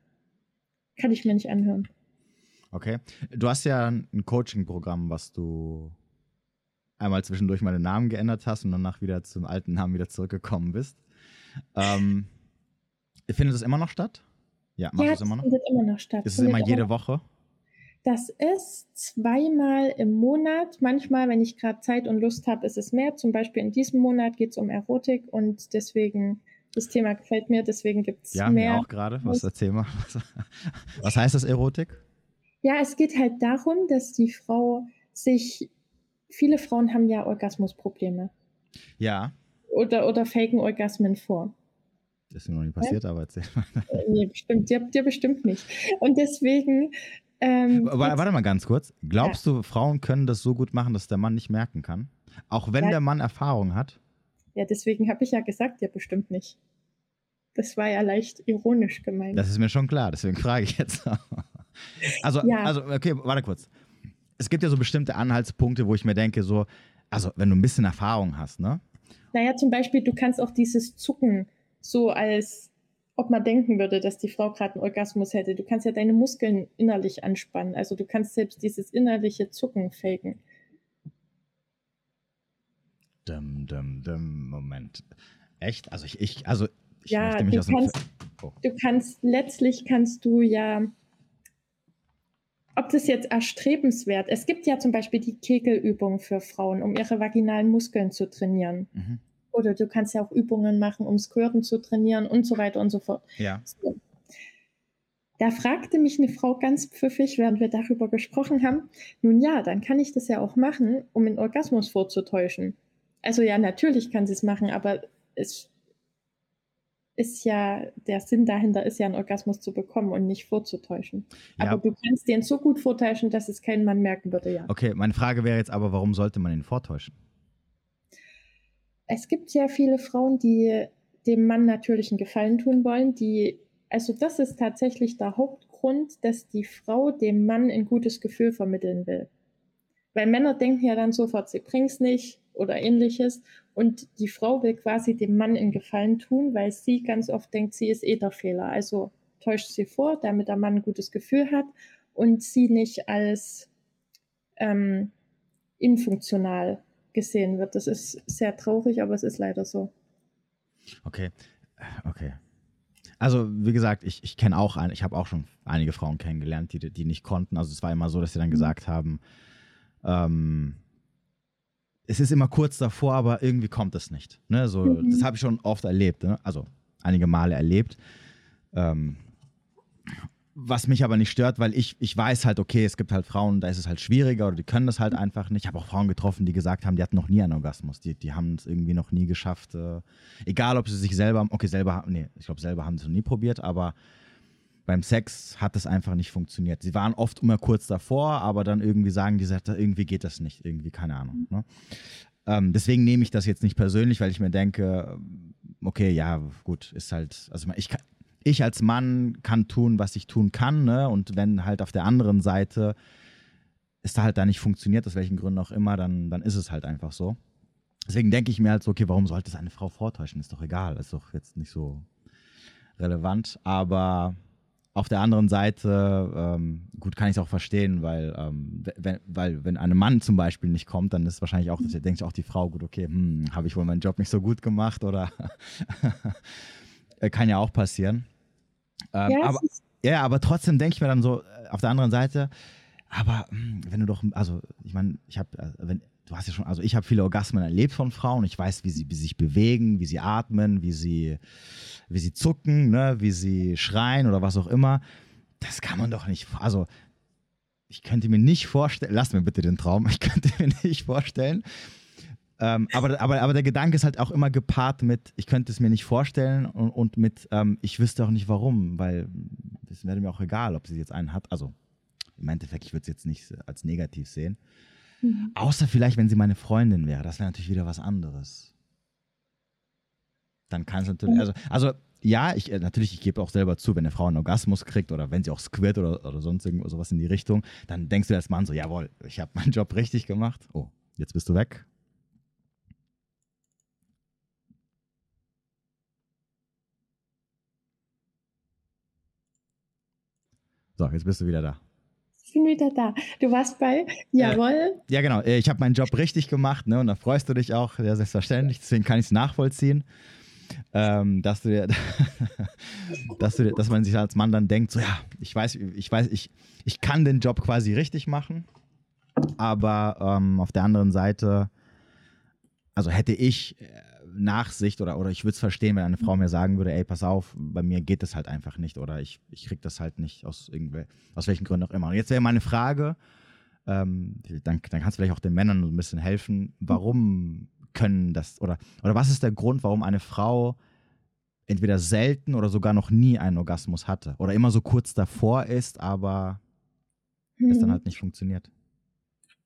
kann ich mir nicht anhören. Okay. Du hast ja ein Coaching-Programm, was du einmal zwischendurch mal den Namen geändert hast und danach wieder zum alten Namen wieder zurückgekommen bist. Ähm, findet das immer noch statt? Ja, macht ja, das immer noch? findet immer noch statt. Ist es immer jede Woche? Das ist zweimal im Monat. Manchmal, wenn ich gerade Zeit und Lust habe, ist es mehr. Zum Beispiel in diesem Monat geht es um Erotik und deswegen, das Thema gefällt mir, deswegen gibt es ja, mehr. Ja, mir auch gerade. Was erzähl mal. Was heißt das Erotik? Ja, es geht halt darum, dass die Frau sich, viele Frauen haben ja Orgasmusprobleme. Ja. Oder, oder faken Orgasmen vor. Das ist mir noch nie passiert, ja? aber erzähl mal. Äh, nee, bestimmt, dir, dir bestimmt nicht. Und deswegen. Ähm, warte mal ganz kurz. Glaubst ja. du, Frauen können das so gut machen, dass der Mann nicht merken kann? Auch wenn ja. der Mann Erfahrung hat? Ja, deswegen habe ich ja gesagt, dir bestimmt nicht. Das war ja leicht ironisch gemeint. Das ist mir schon klar, deswegen frage ich jetzt. also, also, okay, warte kurz. Es gibt ja so bestimmte Anhaltspunkte, wo ich mir denke, so, also wenn du ein bisschen Erfahrung hast, ne? Naja, zum Beispiel, du kannst auch dieses Zucken so als ob man denken würde, dass die Frau gerade einen Orgasmus hätte. Du kannst ja deine Muskeln innerlich anspannen. Also du kannst selbst dieses innerliche Zucken faken. Dum, dum, dum, Moment. Echt? Also ich, ich also ich ja, möchte mich aus kannst, oh. Du kannst, letztlich kannst du ja, ob das jetzt erstrebenswert, es gibt ja zum Beispiel die Kegelübung für Frauen, um ihre vaginalen Muskeln zu trainieren. Mhm. Oder du kannst ja auch Übungen machen, um Squirten zu trainieren und so weiter und so fort. Ja. So. Da fragte mich eine Frau ganz pfiffig, während wir darüber gesprochen haben, nun ja, dann kann ich das ja auch machen, um einen Orgasmus vorzutäuschen. Also ja, natürlich kann sie es machen, aber es ist ja, der Sinn dahinter ist ja, einen Orgasmus zu bekommen und nicht vorzutäuschen. Ja. Aber du kannst den so gut vortäuschen, dass es kein Mann merken würde, ja. Okay, meine Frage wäre jetzt aber, warum sollte man ihn vortäuschen? Es gibt ja viele Frauen, die dem Mann natürlich einen Gefallen tun wollen, die also das ist tatsächlich der Hauptgrund, dass die Frau dem Mann ein gutes Gefühl vermitteln will. Weil Männer denken ja dann sofort, sie bringt's nicht oder ähnliches. Und die Frau will quasi dem Mann einen Gefallen tun, weil sie ganz oft denkt, sie ist eh der Fehler. Also täuscht sie vor, damit der Mann ein gutes Gefühl hat und sie nicht als ähm, infunktional gesehen wird. Das ist sehr traurig, aber es ist leider so. Okay, okay. Also, wie gesagt, ich, ich kenne auch, ein, ich habe auch schon einige Frauen kennengelernt, die, die nicht konnten. Also, es war immer so, dass sie dann mhm. gesagt haben, ähm, es ist immer kurz davor, aber irgendwie kommt es nicht. Ne? So, mhm. Das habe ich schon oft erlebt, ne? also einige Male erlebt. Ähm, was mich aber nicht stört, weil ich, ich weiß halt, okay, es gibt halt Frauen, da ist es halt schwieriger oder die können das halt einfach nicht. Ich habe auch Frauen getroffen, die gesagt haben, die hatten noch nie einen Orgasmus. Die, die haben es irgendwie noch nie geschafft. Äh, egal, ob sie sich selber, okay, selber, nee, ich glaube, selber haben sie es noch nie probiert, aber beim Sex hat es einfach nicht funktioniert. Sie waren oft immer kurz davor, aber dann irgendwie sagen die, irgendwie geht das nicht, irgendwie, keine Ahnung. Ne? Ähm, deswegen nehme ich das jetzt nicht persönlich, weil ich mir denke, okay, ja, gut, ist halt, also ich kann, ich als Mann kann tun, was ich tun kann, ne? Und wenn halt auf der anderen Seite es da halt da nicht funktioniert, aus welchen Gründen auch immer, dann, dann ist es halt einfach so. Deswegen denke ich mir halt so, okay, warum sollte es eine Frau vortäuschen? Ist doch egal, ist doch jetzt nicht so relevant. Aber auf der anderen Seite, ähm, gut, kann ich es auch verstehen, weil, ähm, wenn, weil wenn ein Mann zum Beispiel nicht kommt, dann ist wahrscheinlich auch, denkt sich auch die Frau, gut, okay, hm, habe ich wohl meinen Job nicht so gut gemacht oder kann ja auch passieren. Ähm, ja, aber, ja, aber trotzdem denke ich mir dann so, äh, auf der anderen Seite, aber hm, wenn du doch, also ich meine, ich habe, äh, wenn, du hast ja schon, also ich habe viele Orgasmen erlebt von Frauen. Ich weiß, wie sie, wie sie sich bewegen, wie sie atmen, wie sie, wie sie zucken, ne, wie sie schreien oder was auch immer. Das kann man doch nicht, also ich könnte mir nicht vorstellen, lass mir bitte den Traum, ich könnte mir nicht vorstellen, ähm, aber, aber, aber der Gedanke ist halt auch immer gepaart mit, ich könnte es mir nicht vorstellen und, und mit, ähm, ich wüsste auch nicht warum, weil es wäre mir auch egal, ob sie jetzt einen hat. Also im Endeffekt, ich würde es jetzt nicht als negativ sehen. Mhm. Außer vielleicht, wenn sie meine Freundin wäre. Das wäre natürlich wieder was anderes. Dann kann es natürlich, also, also ja, ich, äh, natürlich, ich gebe auch selber zu, wenn eine Frau einen Orgasmus kriegt oder wenn sie auch squirt oder, oder sonst irgendwas in die Richtung, dann denkst du als Mann so, jawohl, ich habe meinen Job richtig gemacht. Oh, jetzt bist du weg. So, jetzt bist du wieder da. Ich bin wieder da. Du warst bei Jawohl. Äh, ja, genau. Äh, ich habe meinen Job richtig gemacht, ne? Und da freust du dich auch, ja, selbstverständlich. Deswegen kann ich es nachvollziehen. Ähm, dass du dass du dass man sich als Mann dann denkt, so ja, ich weiß, ich weiß, ich, ich kann den Job quasi richtig machen, aber ähm, auf der anderen Seite, also hätte ich äh, Nachsicht oder, oder ich würde es verstehen, wenn eine Frau mir sagen würde, ey, pass auf, bei mir geht das halt einfach nicht oder ich, ich kriege das halt nicht aus, irgendwel, aus welchen Gründen auch immer. Und jetzt wäre meine Frage, ähm, dann, dann kannst du vielleicht auch den Männern ein bisschen helfen, warum können das oder, oder was ist der Grund, warum eine Frau entweder selten oder sogar noch nie einen Orgasmus hatte oder immer so kurz davor ist, aber hm. es dann halt nicht funktioniert?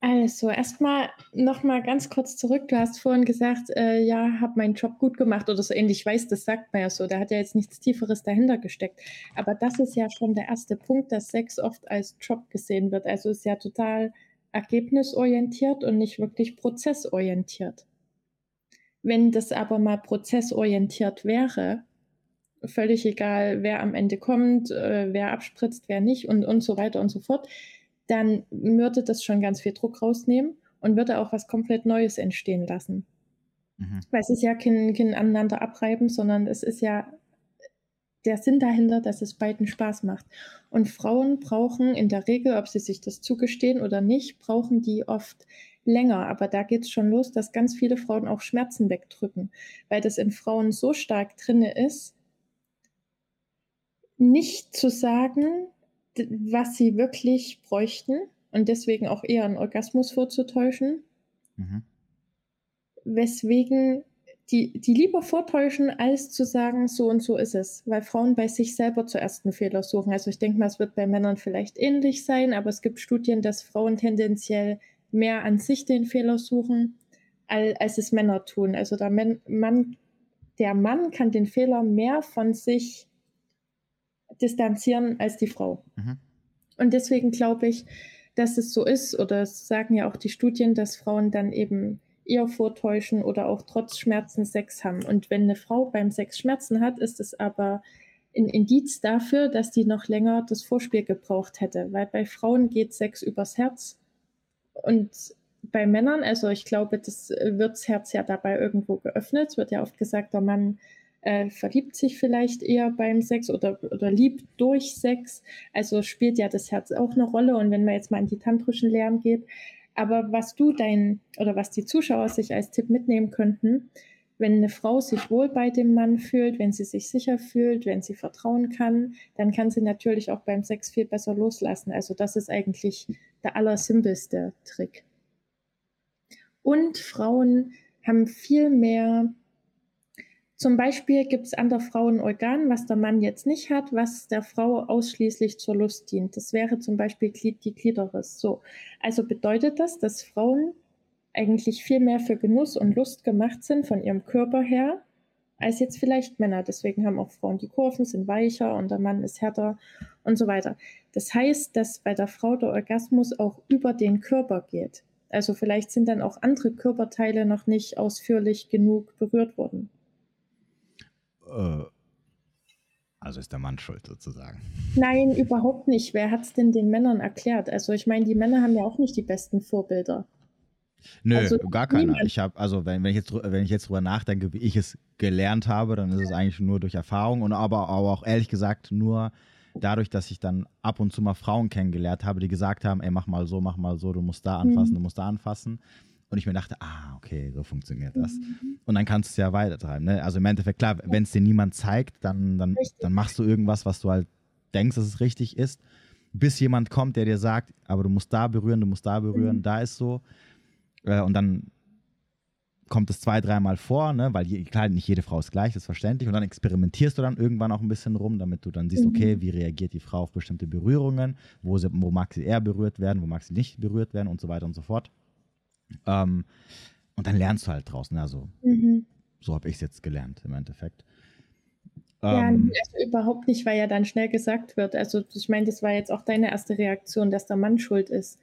Also, erstmal noch mal ganz kurz zurück. Du hast vorhin gesagt, äh, ja, habe meinen Job gut gemacht oder so ähnlich. Ich weiß, das sagt man ja so. Da hat ja jetzt nichts Tieferes dahinter gesteckt. Aber das ist ja schon der erste Punkt, dass Sex oft als Job gesehen wird. Also ist ja total ergebnisorientiert und nicht wirklich prozessorientiert. Wenn das aber mal prozessorientiert wäre, völlig egal, wer am Ende kommt, äh, wer abspritzt, wer nicht und, und so weiter und so fort, dann würde das schon ganz viel Druck rausnehmen und würde auch was komplett Neues entstehen lassen. Mhm. Weil es ist ja kein, kein aneinander abreiben, sondern es ist ja der Sinn dahinter, dass es beiden Spaß macht. Und Frauen brauchen in der Regel, ob sie sich das zugestehen oder nicht, brauchen die oft länger. Aber da geht es schon los, dass ganz viele Frauen auch Schmerzen wegdrücken, weil das in Frauen so stark drinne ist, nicht zu sagen, was sie wirklich bräuchten und deswegen auch eher einen Orgasmus vorzutäuschen. Mhm. Weswegen die, die lieber vortäuschen, als zu sagen, so und so ist es, weil Frauen bei sich selber zuerst einen Fehler suchen. Also ich denke mal, es wird bei Männern vielleicht ähnlich sein, aber es gibt Studien, dass Frauen tendenziell mehr an sich den Fehler suchen, als, es Männer tun. Also der Mann, der Mann kann den Fehler mehr von sich distanzieren als die Frau. Mhm. Und deswegen glaube ich, dass es so ist, oder es sagen ja auch die Studien, dass Frauen dann eben eher vortäuschen oder auch trotz Schmerzen Sex haben. Und wenn eine Frau beim Sex Schmerzen hat, ist es aber ein Indiz dafür, dass die noch länger das Vorspiel gebraucht hätte, weil bei Frauen geht Sex übers Herz und bei Männern, also ich glaube, das wird das Herz ja dabei irgendwo geöffnet. Es wird ja oft gesagt, der Mann äh, verliebt sich vielleicht eher beim Sex oder, oder liebt durch Sex. Also spielt ja das Herz auch eine Rolle. Und wenn man jetzt mal in die tantrischen Lehren geht, aber was du dein oder was die Zuschauer sich als Tipp mitnehmen könnten, wenn eine Frau sich wohl bei dem Mann fühlt, wenn sie sich sicher fühlt, wenn sie vertrauen kann, dann kann sie natürlich auch beim Sex viel besser loslassen. Also das ist eigentlich der allersimpelste Trick. Und Frauen haben viel mehr zum Beispiel gibt es an der Frau ein Organ, was der Mann jetzt nicht hat, was der Frau ausschließlich zur Lust dient. Das wäre zum Beispiel die Klitoris. So. Also bedeutet das, dass Frauen eigentlich viel mehr für Genuss und Lust gemacht sind von ihrem Körper her, als jetzt vielleicht Männer. Deswegen haben auch Frauen die Kurven, sind weicher und der Mann ist härter und so weiter. Das heißt, dass bei der Frau der Orgasmus auch über den Körper geht. Also vielleicht sind dann auch andere Körperteile noch nicht ausführlich genug berührt worden. Äh, also ist der Mann schuld sozusagen. Nein, überhaupt nicht. Wer hat es denn den Männern erklärt? Also ich meine, die Männer haben ja auch nicht die besten Vorbilder. Nö, also, gar keiner. Ich habe, also wenn, wenn, ich jetzt, wenn ich jetzt drüber nachdenke, wie ich es gelernt habe, dann ist es eigentlich nur durch Erfahrung und aber, aber auch ehrlich gesagt nur dadurch, dass ich dann ab und zu mal Frauen kennengelernt habe, die gesagt haben, ey, mach mal so, mach mal so, du musst da anfassen, mhm. du musst da anfassen. Und ich mir dachte, ah, okay, so funktioniert das. Mhm. Und dann kannst du es ja weitertreiben. Ne? Also im Endeffekt, klar, wenn es dir niemand zeigt, dann, dann, dann machst du irgendwas, was du halt denkst, dass es richtig ist, bis jemand kommt, der dir sagt, aber du musst da berühren, du musst da berühren, mhm. da ist so. Äh, und dann kommt es zwei, dreimal vor, ne? weil je, klar, nicht jede Frau ist gleich, das ist verständlich. Und dann experimentierst du dann irgendwann auch ein bisschen rum, damit du dann siehst, okay, mhm. wie reagiert die Frau auf bestimmte Berührungen, wo, sie, wo mag sie eher berührt werden, wo mag sie nicht berührt werden und so weiter und so fort. Ähm, und dann lernst du halt draußen. Also, mhm. so habe ich es jetzt gelernt im Endeffekt. Ja, ähm, also überhaupt nicht, weil ja dann schnell gesagt wird. Also, ich meine, das war jetzt auch deine erste Reaktion, dass der Mann schuld ist.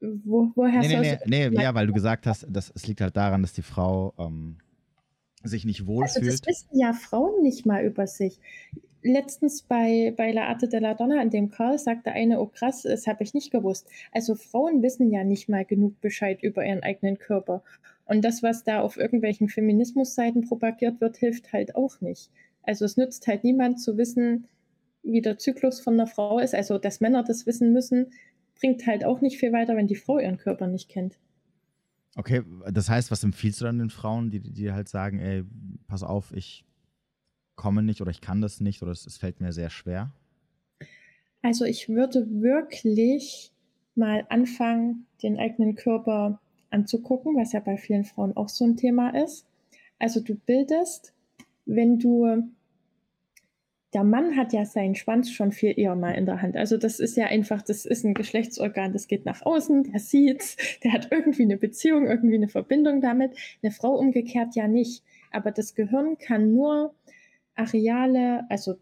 Wo, woher nee, nee, nee, nee, ja, weil du gesagt hast, dass, es liegt halt daran, dass die Frau ähm, sich nicht wohlfühlt. Also das wissen ja Frauen nicht mal über sich letztens bei, bei La Arte de la Donna in dem Call sagte eine, oh krass, das habe ich nicht gewusst. Also Frauen wissen ja nicht mal genug Bescheid über ihren eigenen Körper. Und das, was da auf irgendwelchen Feminismusseiten propagiert wird, hilft halt auch nicht. Also es nützt halt niemand zu wissen, wie der Zyklus von einer Frau ist. Also dass Männer das wissen müssen, bringt halt auch nicht viel weiter, wenn die Frau ihren Körper nicht kennt. Okay, das heißt, was empfiehlst du dann den Frauen, die, die halt sagen, ey, pass auf, ich komme nicht oder ich kann das nicht oder es, es fällt mir sehr schwer? Also ich würde wirklich mal anfangen, den eigenen Körper anzugucken, was ja bei vielen Frauen auch so ein Thema ist. Also du bildest, wenn du, der Mann hat ja seinen Schwanz schon viel eher mal in der Hand. Also das ist ja einfach, das ist ein Geschlechtsorgan, das geht nach außen, der sieht's, der hat irgendwie eine Beziehung, irgendwie eine Verbindung damit. Eine Frau umgekehrt ja nicht. Aber das Gehirn kann nur Areale, also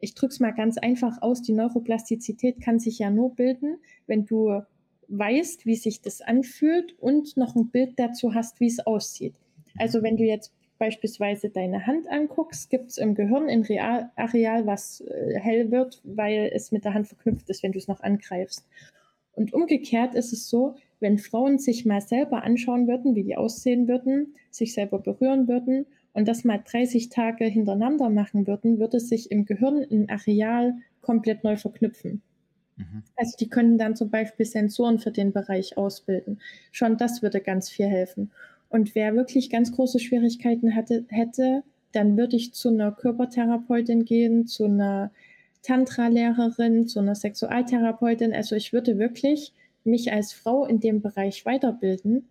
ich drücke es mal ganz einfach aus, die Neuroplastizität kann sich ja nur bilden, wenn du weißt, wie sich das anfühlt und noch ein Bild dazu hast, wie es aussieht. Also wenn du jetzt beispielsweise deine Hand anguckst, gibt es im Gehirn ein Real Areal, was äh, hell wird, weil es mit der Hand verknüpft ist, wenn du es noch angreifst. Und umgekehrt ist es so, wenn Frauen sich mal selber anschauen würden, wie die aussehen würden, sich selber berühren würden und das mal 30 Tage hintereinander machen würden, würde sich im Gehirn ein Areal komplett neu verknüpfen. Mhm. Also die könnten dann zum Beispiel Sensoren für den Bereich ausbilden. Schon das würde ganz viel helfen. Und wer wirklich ganz große Schwierigkeiten hatte, hätte, dann würde ich zu einer Körpertherapeutin gehen, zu einer Tantra-Lehrerin, zu einer Sexualtherapeutin. Also ich würde wirklich mich als Frau in dem Bereich weiterbilden.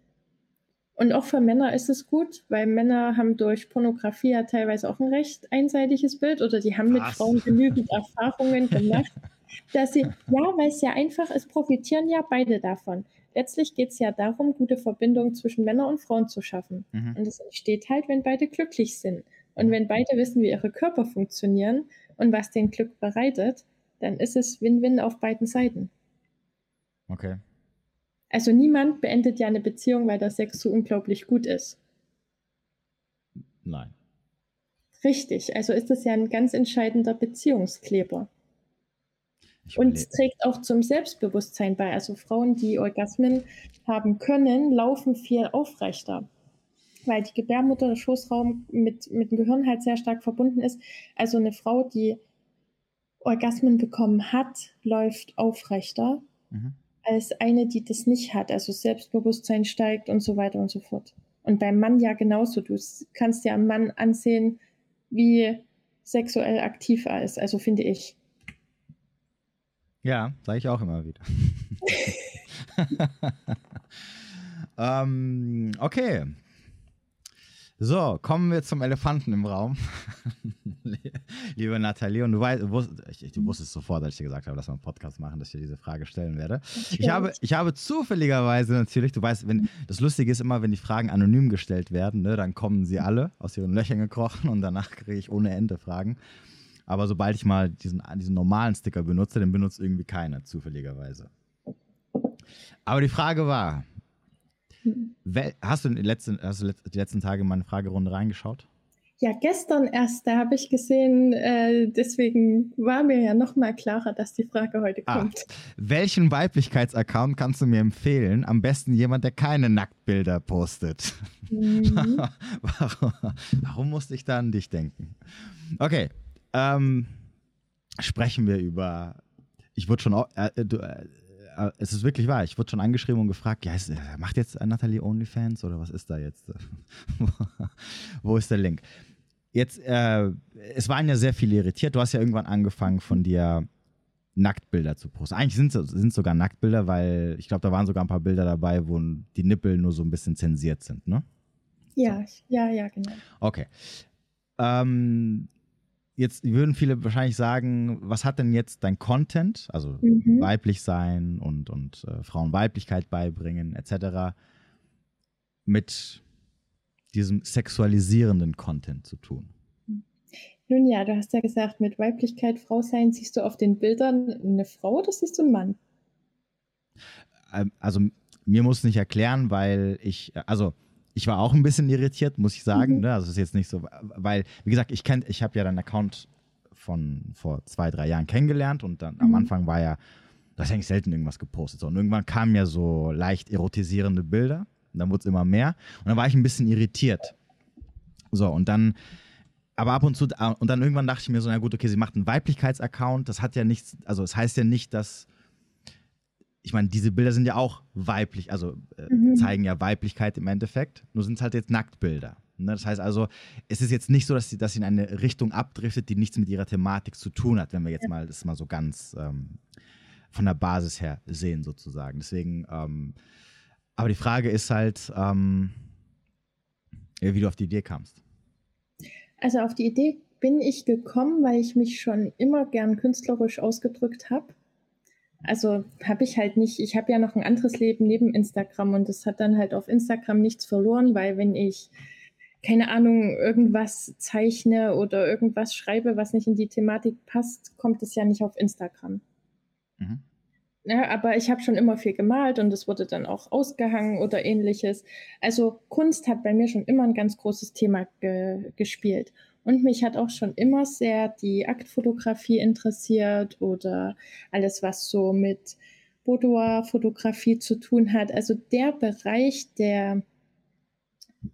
Und auch für Männer ist es gut, weil Männer haben durch Pornografie ja teilweise auch ein recht einseitiges Bild oder die haben Was? mit Frauen genügend Erfahrungen gemacht, dass sie, ja, weil es ja einfach ist, profitieren ja beide davon. Letztlich geht es ja darum, gute Verbindungen zwischen Männern und Frauen zu schaffen. Mhm. Und es entsteht halt, wenn beide glücklich sind. Und mhm. wenn beide wissen, wie ihre Körper funktionieren und was den Glück bereitet, dann ist es Win-Win auf beiden Seiten. Okay. Also niemand beendet ja eine Beziehung, weil der Sex so unglaublich gut ist. Nein. Richtig, also ist das ja ein ganz entscheidender Beziehungskleber. Und es trägt auch zum Selbstbewusstsein bei. Also Frauen, die Orgasmen haben können, laufen viel aufrechter, weil die Gebärmutter, der Schoßraum mit, mit dem Gehirn halt sehr stark verbunden ist. Also eine Frau, die Orgasmen bekommen hat, läuft aufrechter mhm. Als eine, die das nicht hat. Also Selbstbewusstsein steigt und so weiter und so fort. Und beim Mann ja genauso. Du kannst ja einen Mann ansehen, wie sexuell aktiv er ist. Also finde ich. Ja, sage ich auch immer wieder. ähm, okay. So, kommen wir zum Elefanten im Raum. Liebe Nathalie, und du, weißt, du, wusstest, du wusstest sofort, als ich dir gesagt habe, dass wir einen Podcast machen, dass ich dir diese Frage stellen werde. Ich habe, ich habe zufälligerweise natürlich, du weißt, wenn das Lustige ist immer, wenn die Fragen anonym gestellt werden, ne, dann kommen sie alle aus ihren Löchern gekrochen und danach kriege ich ohne Ende Fragen. Aber sobald ich mal diesen, diesen normalen Sticker benutze, den benutzt irgendwie keiner, zufälligerweise. Aber die Frage war, hast du, die letzten, hast du die letzten Tage in meine Fragerunde reingeschaut? Ja, gestern erst, da habe ich gesehen, äh, deswegen war mir ja noch mal klarer, dass die Frage heute ah, kommt. Welchen Weiblichkeitsaccount kannst du mir empfehlen? Am besten jemand, der keine Nacktbilder postet. Mhm. warum, warum musste ich da an dich denken? Okay, ähm, sprechen wir über. Ich wurde schon. Äh, du, äh, es ist wirklich wahr. Ich wurde schon angeschrieben und gefragt: ja, ist, äh, macht jetzt Nathalie OnlyFans oder was ist da jetzt? Wo ist der Link? Jetzt, äh, es waren ja sehr viele irritiert. Du hast ja irgendwann angefangen, von dir Nacktbilder zu posten. Eigentlich sind es sogar Nacktbilder, weil ich glaube, da waren sogar ein paar Bilder dabei, wo die Nippel nur so ein bisschen zensiert sind, ne? Ja, ja, ja, genau. Okay. Ähm, jetzt würden viele wahrscheinlich sagen, was hat denn jetzt dein Content, also mhm. weiblich sein und, und äh, Frauen Weiblichkeit beibringen, etc., mit diesem sexualisierenden Content zu tun? Nun ja, du hast ja gesagt, mit Weiblichkeit, Frau sein, siehst du auf den Bildern eine Frau oder siehst du einen Mann? Ähm, also mir muss nicht erklären, weil ich, also ich war auch ein bisschen irritiert, muss ich sagen. Mhm. Ne? Also es ist jetzt nicht so, weil, wie gesagt, ich kenn, ich habe ja deinen Account von vor zwei, drei Jahren kennengelernt und dann mhm. am Anfang war ja, du hast eigentlich selten irgendwas gepostet. So. Und irgendwann kamen ja so leicht erotisierende Bilder und dann wurde es immer mehr. Und dann war ich ein bisschen irritiert. So, und dann, aber ab und zu, und dann irgendwann dachte ich mir so, na gut, okay, sie macht einen Weiblichkeitsaccount. Das hat ja nichts, also es das heißt ja nicht, dass ich meine, diese Bilder sind ja auch weiblich, also äh, mhm. zeigen ja Weiblichkeit im Endeffekt, nur sind es halt jetzt Nacktbilder. Ne? Das heißt also, es ist jetzt nicht so, dass sie, dass sie in eine Richtung abdriftet, die nichts mit ihrer Thematik zu tun hat, wenn wir jetzt mal das mal so ganz ähm, von der Basis her sehen, sozusagen. Deswegen, ähm, aber die Frage ist halt, ähm, wie du auf die Idee kamst. Also auf die Idee bin ich gekommen, weil ich mich schon immer gern künstlerisch ausgedrückt habe also habe ich halt nicht, ich habe ja noch ein anderes Leben neben Instagram und das hat dann halt auf Instagram nichts verloren, weil wenn ich keine Ahnung, irgendwas zeichne oder irgendwas schreibe, was nicht in die Thematik passt, kommt es ja nicht auf Instagram. Mhm. Ja, aber ich habe schon immer viel gemalt und es wurde dann auch ausgehangen oder ähnliches. Also Kunst hat bei mir schon immer ein ganz großes Thema ge gespielt. Und mich hat auch schon immer sehr die Aktfotografie interessiert oder alles, was so mit Boudoir-Fotografie zu tun hat. Also der Bereich der,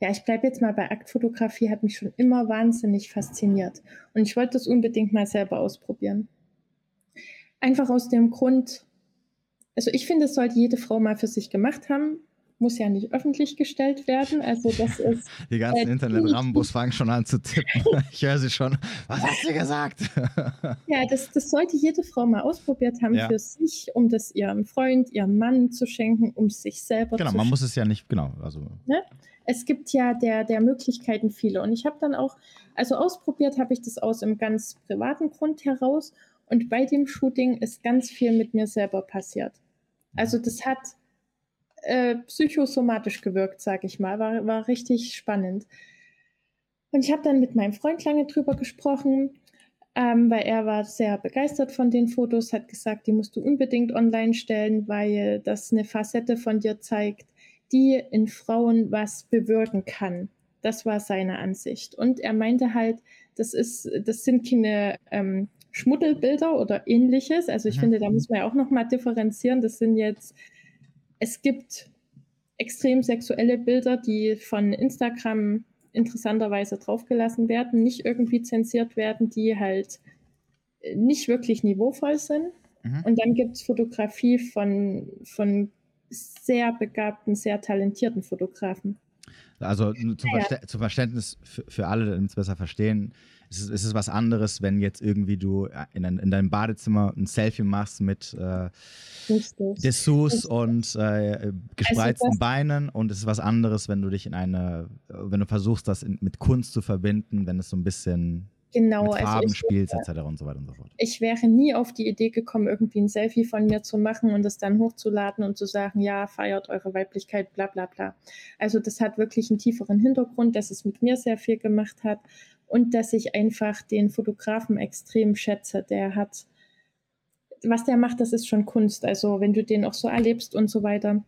ja, ich bleibe jetzt mal bei Aktfotografie, hat mich schon immer wahnsinnig fasziniert. Und ich wollte das unbedingt mal selber ausprobieren. Einfach aus dem Grund, also ich finde, es sollte jede Frau mal für sich gemacht haben. Muss ja nicht öffentlich gestellt werden. Also das ist. Die ganzen äh, Internet-Rambos fangen schon an zu tippen. Ich höre sie schon. Was hast du gesagt? ja, das, das sollte jede Frau mal ausprobiert haben ja. für sich, um das ihrem Freund, ihrem Mann zu schenken, um sich selber genau, zu Genau, man muss es ja nicht, genau. Also. Ne? Es gibt ja der, der Möglichkeiten viele. Und ich habe dann auch, also ausprobiert habe ich das aus einem ganz privaten Grund heraus. Und bei dem Shooting ist ganz viel mit mir selber passiert. Also das hat äh, psychosomatisch gewirkt, sag ich mal. War, war richtig spannend. Und ich habe dann mit meinem Freund lange drüber gesprochen, ähm, weil er war sehr begeistert von den Fotos, hat gesagt, die musst du unbedingt online stellen, weil das eine Facette von dir zeigt, die in Frauen was bewirken kann. Das war seine Ansicht. Und er meinte halt, das ist, das sind keine ähm, Schmuddelbilder oder ähnliches. Also ich mhm. finde, da muss man ja auch nochmal differenzieren. Das sind jetzt es gibt extrem sexuelle Bilder, die von Instagram interessanterweise draufgelassen werden, nicht irgendwie zensiert werden, die halt nicht wirklich niveauvoll sind. Mhm. Und dann gibt es Fotografie von, von sehr begabten, sehr talentierten Fotografen. Also zum, Verste zum Verständnis für, für alle, damit es besser verstehen, es ist, es ist was anderes, wenn jetzt irgendwie du äh, in, ein, in deinem Badezimmer ein Selfie machst mit äh, Dessous und äh, gespreizten also Beinen und es ist was anderes, wenn du dich in eine, wenn du versuchst, das in, mit Kunst zu verbinden, wenn es so ein bisschen genau, mit also Farben also spielst, etc. und so weiter und so fort. Ich wäre nie auf die Idee gekommen, irgendwie ein Selfie von mir zu machen und es dann hochzuladen und zu sagen, ja, feiert eure Weiblichkeit, bla bla bla. Also das hat wirklich einen tieferen Hintergrund, dass es mit mir sehr viel gemacht hat und dass ich einfach den Fotografen extrem schätze. Der hat, was der macht, das ist schon Kunst. Also wenn du den auch so erlebst und so weiter.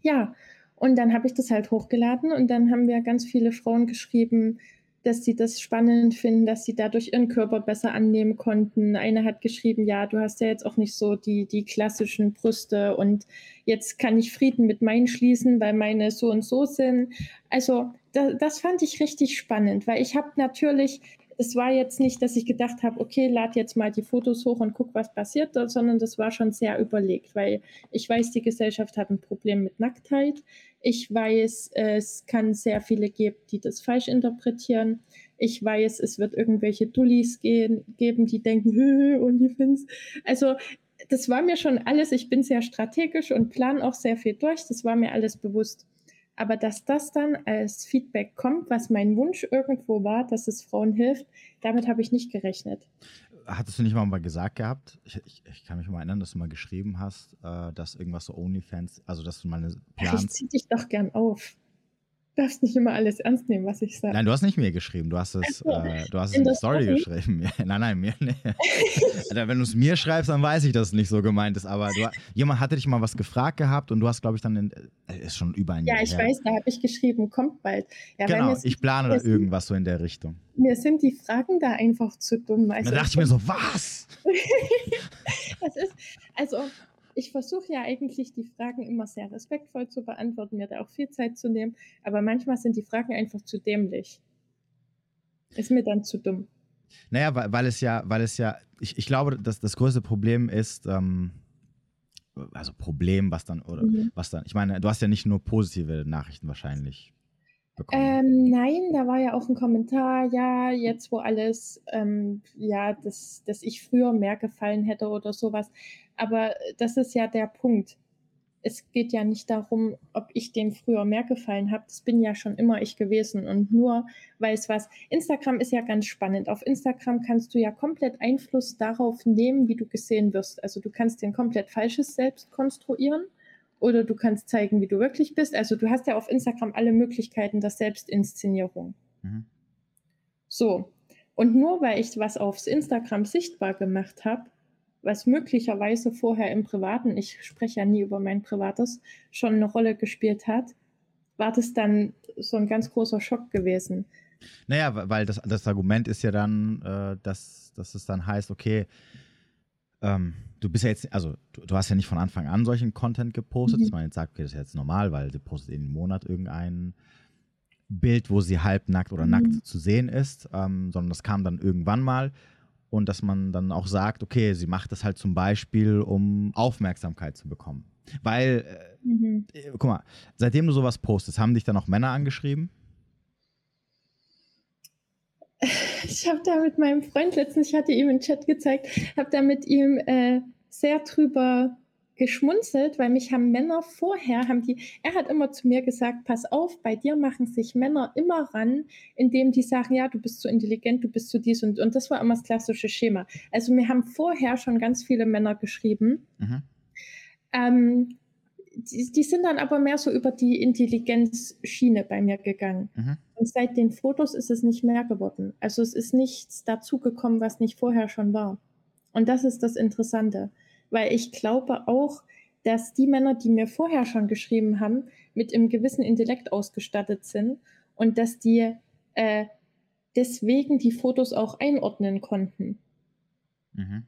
Ja, und dann habe ich das halt hochgeladen und dann haben wir ganz viele Frauen geschrieben, dass sie das spannend finden, dass sie dadurch ihren Körper besser annehmen konnten. Eine hat geschrieben, ja, du hast ja jetzt auch nicht so die, die klassischen Brüste und jetzt kann ich Frieden mit meinen schließen, weil meine so und so sind. Also da, das fand ich richtig spannend, weil ich habe natürlich, es war jetzt nicht, dass ich gedacht habe, okay, lad jetzt mal die Fotos hoch und guck, was passiert, sondern das war schon sehr überlegt, weil ich weiß, die Gesellschaft hat ein Problem mit Nacktheit. Ich weiß, es kann sehr viele geben, die das falsch interpretieren. Ich weiß, es wird irgendwelche Dullis gehen, geben, die denken, OnlyFans. Also das war mir schon alles, ich bin sehr strategisch und plane auch sehr viel durch, das war mir alles bewusst. Aber dass das dann als Feedback kommt, was mein Wunsch irgendwo war, dass es Frauen hilft, damit habe ich nicht gerechnet hattest du nicht mal, mal gesagt gehabt, ich, ich, ich, kann mich mal erinnern, dass du mal geschrieben hast, äh, dass irgendwas so OnlyFans, also dass du mal eine planst. Ich zieh dich doch gern auf darfst nicht immer alles ernst nehmen, was ich sage. Nein, du hast nicht mir geschrieben, du hast es, also, äh, du hast es in der Story Story? geschrieben. nein, nein, mir nicht. Wenn du es mir schreibst, dann weiß ich, dass es nicht so gemeint ist. Aber du, jemand hatte dich mal was gefragt gehabt und du hast, glaube ich, dann, in, äh, ist schon über ein Ja, Jahr ich her. weiß, da habe ich geschrieben, kommt bald. Ja, genau, ich plane da irgendwas so in der Richtung. Mir sind die Fragen da einfach zu dumm. Also, da dachte ich mir so, was? das ist, also ich versuche ja eigentlich die Fragen immer sehr respektvoll zu beantworten, mir da auch viel Zeit zu nehmen, aber manchmal sind die Fragen einfach zu dämlich. Ist mir dann zu dumm. Naja, weil, weil es ja, weil es ja, ich, ich glaube, dass das größte Problem ist, ähm, also Problem, was dann, oder mhm. was dann, ich meine, du hast ja nicht nur positive Nachrichten wahrscheinlich bekommen. Ähm, nein, da war ja auch ein Kommentar, ja, jetzt wo alles, ähm, ja, dass, dass ich früher mehr gefallen hätte oder sowas. Aber das ist ja der Punkt. Es geht ja nicht darum, ob ich dem früher mehr gefallen habe. Das bin ja schon immer ich gewesen. Und nur weil es was. Instagram ist ja ganz spannend. Auf Instagram kannst du ja komplett Einfluss darauf nehmen, wie du gesehen wirst. Also du kannst den komplett falsches Selbst konstruieren oder du kannst zeigen, wie du wirklich bist. Also du hast ja auf Instagram alle Möglichkeiten der Selbstinszenierung. Mhm. So. Und nur weil ich was aufs Instagram sichtbar gemacht habe, was möglicherweise vorher im Privaten, ich spreche ja nie über mein Privates, schon eine Rolle gespielt hat, war das dann so ein ganz großer Schock gewesen. Naja, weil das, das Argument ist ja dann, äh, dass, dass es dann heißt, okay, ähm, du bist ja jetzt, also du, du, hast ja nicht von Anfang an solchen Content gepostet, mhm. dass man jetzt sagt, okay, das ist jetzt normal, weil sie postet jeden Monat irgendein Bild, wo sie halbnackt oder mhm. nackt zu sehen ist, ähm, sondern das kam dann irgendwann mal und dass man dann auch sagt, okay, sie macht das halt zum Beispiel, um Aufmerksamkeit zu bekommen. Weil, äh, mhm. äh, guck mal, seitdem du sowas postest, haben dich dann auch Männer angeschrieben? Ich habe da mit meinem Freund letztens, ich hatte ihm einen Chat gezeigt, habe da mit ihm äh, sehr drüber geschmunzelt, weil mich haben Männer vorher, haben die, er hat immer zu mir gesagt, pass auf, bei dir machen sich Männer immer ran, indem die sagen, ja, du bist zu intelligent, du bist zu dies und, und das war immer das klassische Schema. Also mir haben vorher schon ganz viele Männer geschrieben. Mhm. Ähm, die, die, sind dann aber mehr so über die Intelligenzschiene bei mir gegangen. Mhm. Und seit den Fotos ist es nicht mehr geworden. Also es ist nichts dazugekommen, was nicht vorher schon war. Und das ist das Interessante weil ich glaube auch, dass die Männer, die mir vorher schon geschrieben haben, mit einem gewissen Intellekt ausgestattet sind und dass die äh, deswegen die Fotos auch einordnen konnten. Mhm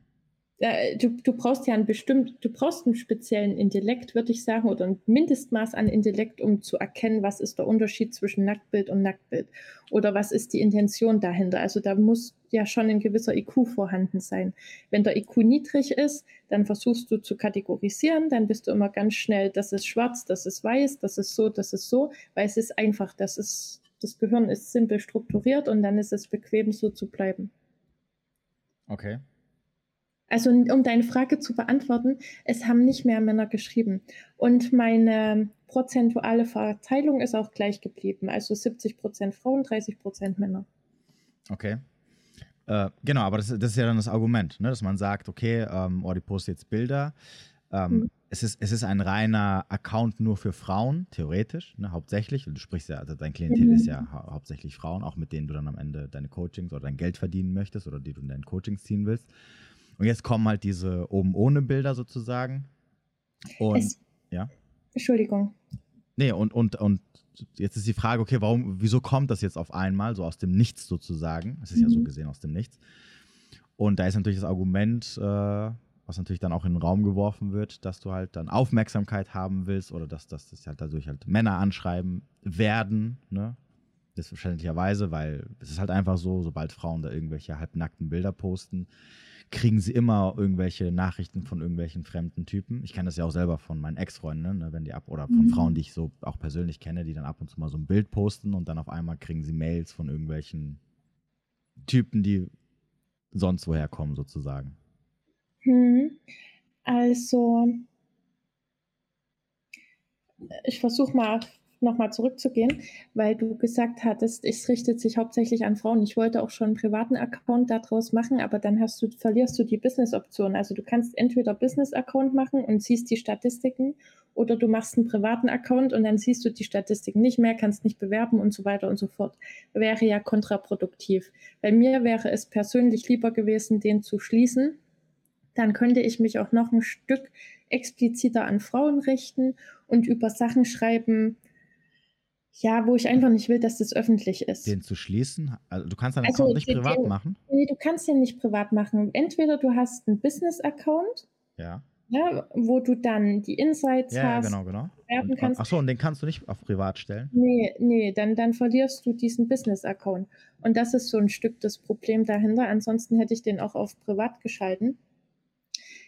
äh, du, du brauchst ja einen bestimmt, du brauchst einen speziellen Intellekt, würde ich sagen, oder ein Mindestmaß an Intellekt, um zu erkennen, was ist der Unterschied zwischen Nacktbild und Nacktbild oder was ist die Intention dahinter. Also da muss ja schon ein gewisser IQ vorhanden sein. Wenn der IQ niedrig ist, dann versuchst du zu kategorisieren, dann bist du immer ganz schnell, das ist schwarz, das ist weiß, das ist so, das ist so, weil es ist einfach, das ist, das Gehirn ist simpel strukturiert und dann ist es bequem, so zu bleiben. Okay. Also um deine Frage zu beantworten, es haben nicht mehr Männer geschrieben. Und meine prozentuale Verteilung ist auch gleich geblieben. Also 70 Prozent Frauen, 30 Prozent Männer. Okay. Äh, genau, aber das, das, ist ja dann das Argument, ne? dass man sagt, okay, ähm, oh, die postet jetzt Bilder. Ähm, mhm. es, ist, es ist ein reiner Account nur für Frauen, theoretisch, ne? hauptsächlich. Und du sprichst ja, also dein Klientel mhm. ist ja hau hauptsächlich Frauen, auch mit denen du dann am Ende deine Coachings oder dein Geld verdienen möchtest oder die du in deinen Coachings ziehen willst. Und jetzt kommen halt diese oben ohne Bilder sozusagen. Und es, ja. Entschuldigung. Nee, und, und, und jetzt ist die Frage, okay, warum, wieso kommt das jetzt auf einmal, so aus dem Nichts sozusagen? Es ist mhm. ja so mhm. gesehen aus dem Nichts. Und da ist natürlich das Argument, äh, was natürlich dann auch in den Raum geworfen wird, dass du halt dann Aufmerksamkeit haben willst oder dass, dass das halt dadurch halt Männer anschreiben werden, ne? Selbstverständlicherweise, weil es ist halt einfach so, sobald Frauen da irgendwelche halbnackten Bilder posten, kriegen sie immer irgendwelche Nachrichten von irgendwelchen fremden Typen. Ich kenne das ja auch selber von meinen Ex-Freunden, ne, wenn die ab oder von mhm. Frauen, die ich so auch persönlich kenne, die dann ab und zu mal so ein Bild posten und dann auf einmal kriegen sie Mails von irgendwelchen Typen, die sonst woher kommen, sozusagen. Hm. Also, ich versuche mal nochmal zurückzugehen, weil du gesagt hattest, es richtet sich hauptsächlich an Frauen. Ich wollte auch schon einen privaten Account daraus machen, aber dann hast du, verlierst du die Business-Option. Also du kannst entweder Business-Account machen und siehst die Statistiken oder du machst einen privaten Account und dann siehst du die Statistiken nicht mehr, kannst nicht bewerben und so weiter und so fort. Wäre ja kontraproduktiv. Bei mir wäre es persönlich lieber gewesen, den zu schließen. Dann könnte ich mich auch noch ein Stück expliziter an Frauen richten und über Sachen schreiben, ja, wo ich einfach nicht will, dass das öffentlich ist. Den zu schließen? Also du kannst deinen also Account nicht den, privat machen? Nee, du kannst den nicht privat machen. Entweder du hast einen Business-Account, ja. ja. wo du dann die Insights ja, hast. Ja, genau, genau. Und, kannst. Achso, und den kannst du nicht auf privat stellen? Nee, nee, dann, dann verlierst du diesen Business-Account. Und das ist so ein Stück das Problem dahinter. Ansonsten hätte ich den auch auf privat geschalten.